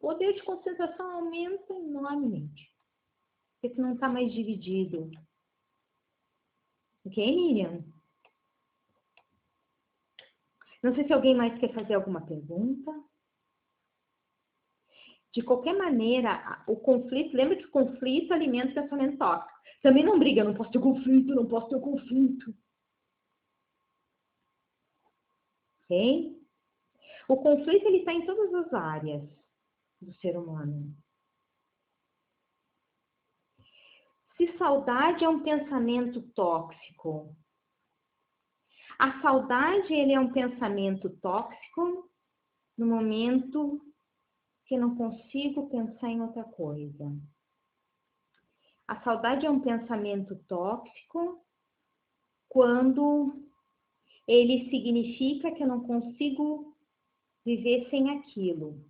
Poder de concentração aumenta enormemente. Porque tu não está mais dividido. Ok, Miriam? Não sei se alguém mais quer fazer alguma pergunta. De qualquer maneira, o conflito, lembra que o conflito alimenta o pensamento tóxico. Também não briga, não posso ter conflito, não posso ter conflito. Ok? O conflito ele está em todas as áreas do ser humano. Se saudade é um pensamento tóxico, a saudade ele é um pensamento tóxico no momento que não consigo pensar em outra coisa. A saudade é um pensamento tóxico quando ele significa que eu não consigo viver sem aquilo.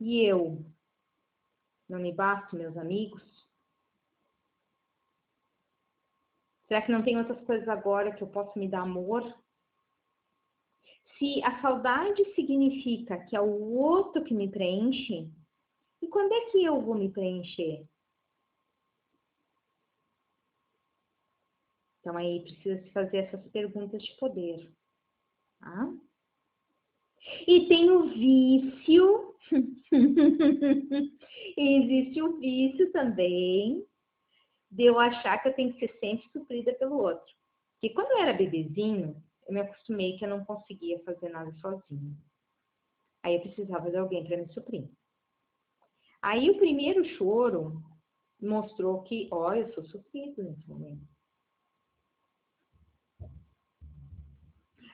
E eu? Não me basto, meus amigos? Será que não tem outras coisas agora que eu posso me dar amor? Se a saudade significa que é o outro que me preenche, e quando é que eu vou me preencher? Então aí precisa se fazer essas perguntas de poder. Tá? E tem o vício. <laughs> Existe o vício também de eu achar que eu tenho que ser sempre suprida pelo outro. Porque quando eu era bebezinho, eu me acostumei que eu não conseguia fazer nada sozinho. Aí eu precisava de alguém para me suprir. Aí o primeiro choro mostrou que, ó, eu sou sofrido nesse momento.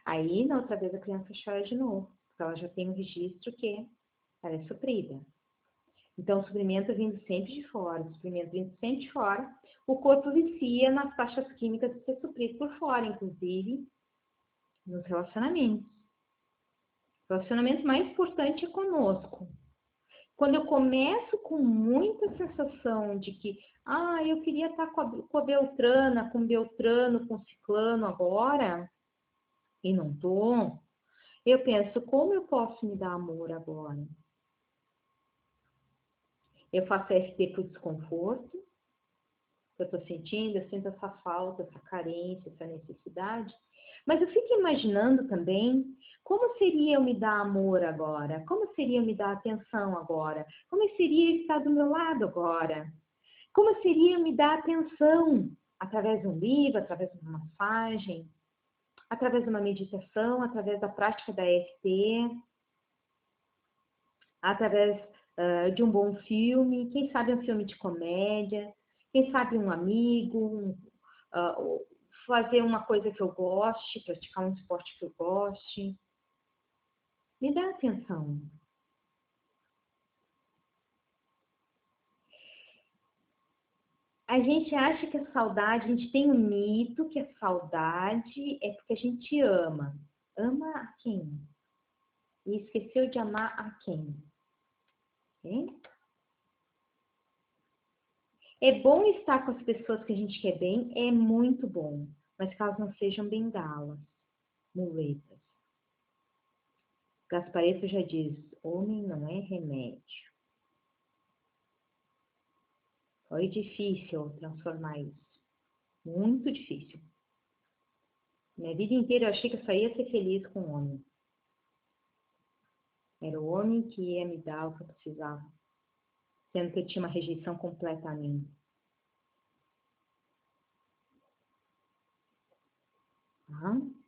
Aí, na outra vez, a criança chora de novo, porque ela já tem um registro que ela é suprida. Então, o suprimento vindo sempre de fora, o suprimento vindo sempre de fora, o corpo vicia nas taxas químicas de ser suprido por fora, inclusive nos relacionamentos. O relacionamento mais importante é conosco, quando eu começo com muita sensação de que, ah, eu queria estar com a, com a Beltrana, com Beltrano, com Ciclano agora, e não tô, eu penso, como eu posso me dar amor agora? Eu faço para o desconforto, eu estou sentindo, eu sinto essa falta, essa carência, essa necessidade, mas eu fico imaginando também como seria eu me dar amor agora? Como seria eu me dar atenção agora? Como seria estar do meu lado agora? Como seria eu me dar atenção através de um livro, através de uma massagem, através de uma meditação, através da prática da EFT, através uh, de um bom filme, quem sabe um filme de comédia, quem sabe um amigo, um, uh, fazer uma coisa que eu goste, praticar um esporte que eu goste. Me dá atenção. A gente acha que a saudade, a gente tem um mito que a saudade é porque a gente ama. Ama a quem? E esqueceu de amar a quem? É bom estar com as pessoas que a gente quer bem, é muito bom, mas que elas não sejam bengalas, muletas. Gaspareto já diz: homem não é remédio. Foi difícil transformar isso. Muito difícil. Minha vida inteira eu achei que eu só ia ser feliz com o homem. Era o homem que ia me dar o que eu precisava sendo que eu tinha uma rejeição completa a mim. Tá?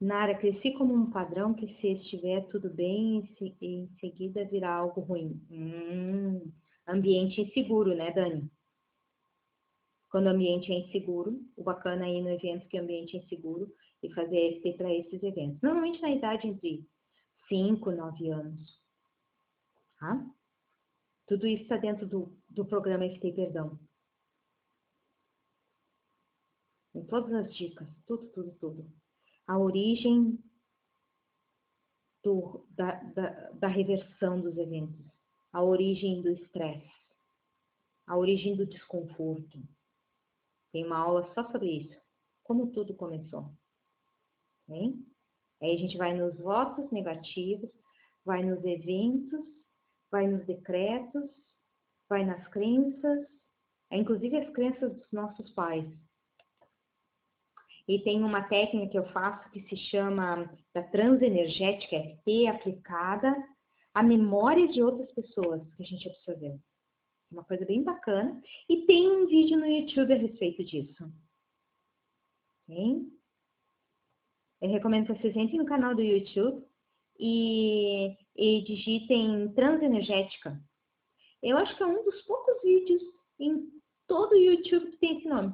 Nara, cresci como um padrão que se estiver tudo bem, em seguida virá algo ruim. Hum, ambiente inseguro, né, Dani? Quando o ambiente é inseguro, o bacana é ir no evento que o ambiente é inseguro e fazer EFT para esses eventos. Normalmente na idade entre 5 e 9 anos. Tá? Tudo isso está dentro do, do programa FT Perdão. Em todas as dicas, tudo, tudo, tudo. A origem do, da, da, da reversão dos eventos, a origem do estresse, a origem do desconforto. Tem uma aula só sobre isso, como tudo começou. Okay? Aí a gente vai nos votos negativos, vai nos eventos, vai nos decretos, vai nas crenças, é, inclusive as crenças dos nossos pais. E tem uma técnica que eu faço que se chama da transenergética FT aplicada à memória de outras pessoas que a gente absorveu. Uma coisa bem bacana. E tem um vídeo no YouTube a respeito disso. Okay? Eu recomendo que vocês entrem no canal do YouTube e, e digitem transenergética. Eu acho que é um dos poucos vídeos em todo o YouTube que tem esse nome.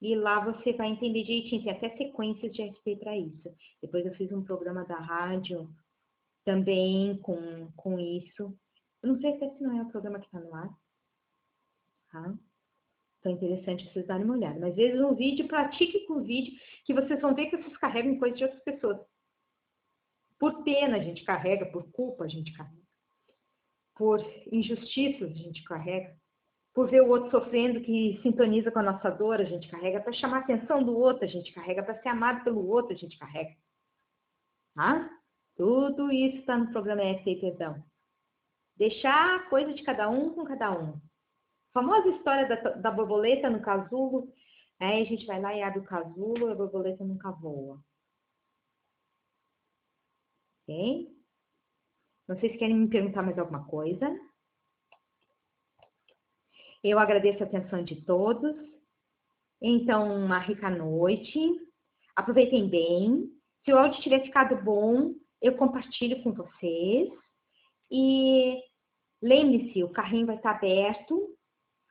E lá você vai entender direitinho, tem até sequências de SP para isso. Depois eu fiz um programa da rádio também com, com isso. Eu não sei se esse não é o programa que está no ar. Tá? Então é interessante vocês darem uma olhada. Mas vezes um vídeo, pratique com o vídeo, que vocês vão ver que vocês carregam coisas de outras pessoas. Por pena a gente carrega, por culpa a gente carrega. Por injustiças a gente carrega por ver o outro sofrendo que sintoniza com a nossa dor, a gente carrega para chamar a atenção do outro, a gente carrega para ser amado pelo outro, a gente carrega. Tá? Tudo isso está no programa e Perdão. Deixar a coisa de cada um com cada um. A famosa história da, da borboleta no casulo. Aí a gente vai lá e abre o casulo a borboleta nunca voa. Ok? Não sei se querem me perguntar mais alguma coisa. Eu agradeço a atenção de todos. Então, uma rica noite. Aproveitem bem. Se o áudio tiver ficado bom, eu compartilho com vocês. E lembre-se, o carrinho vai estar aberto,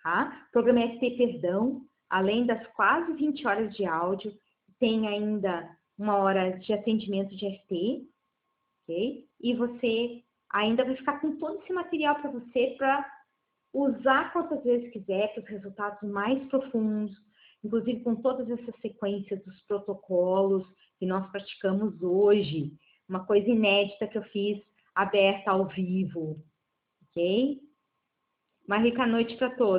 tá? Programa SP Perdão, além das quase 20 horas de áudio, tem ainda uma hora de atendimento de ok? E você ainda vai ficar com todo esse material para você para usar quantas vezes quiser para os resultados mais profundos, inclusive com todas essas sequências dos protocolos que nós praticamos hoje. Uma coisa inédita que eu fiz aberta ao vivo, ok? Uma rica noite para todos.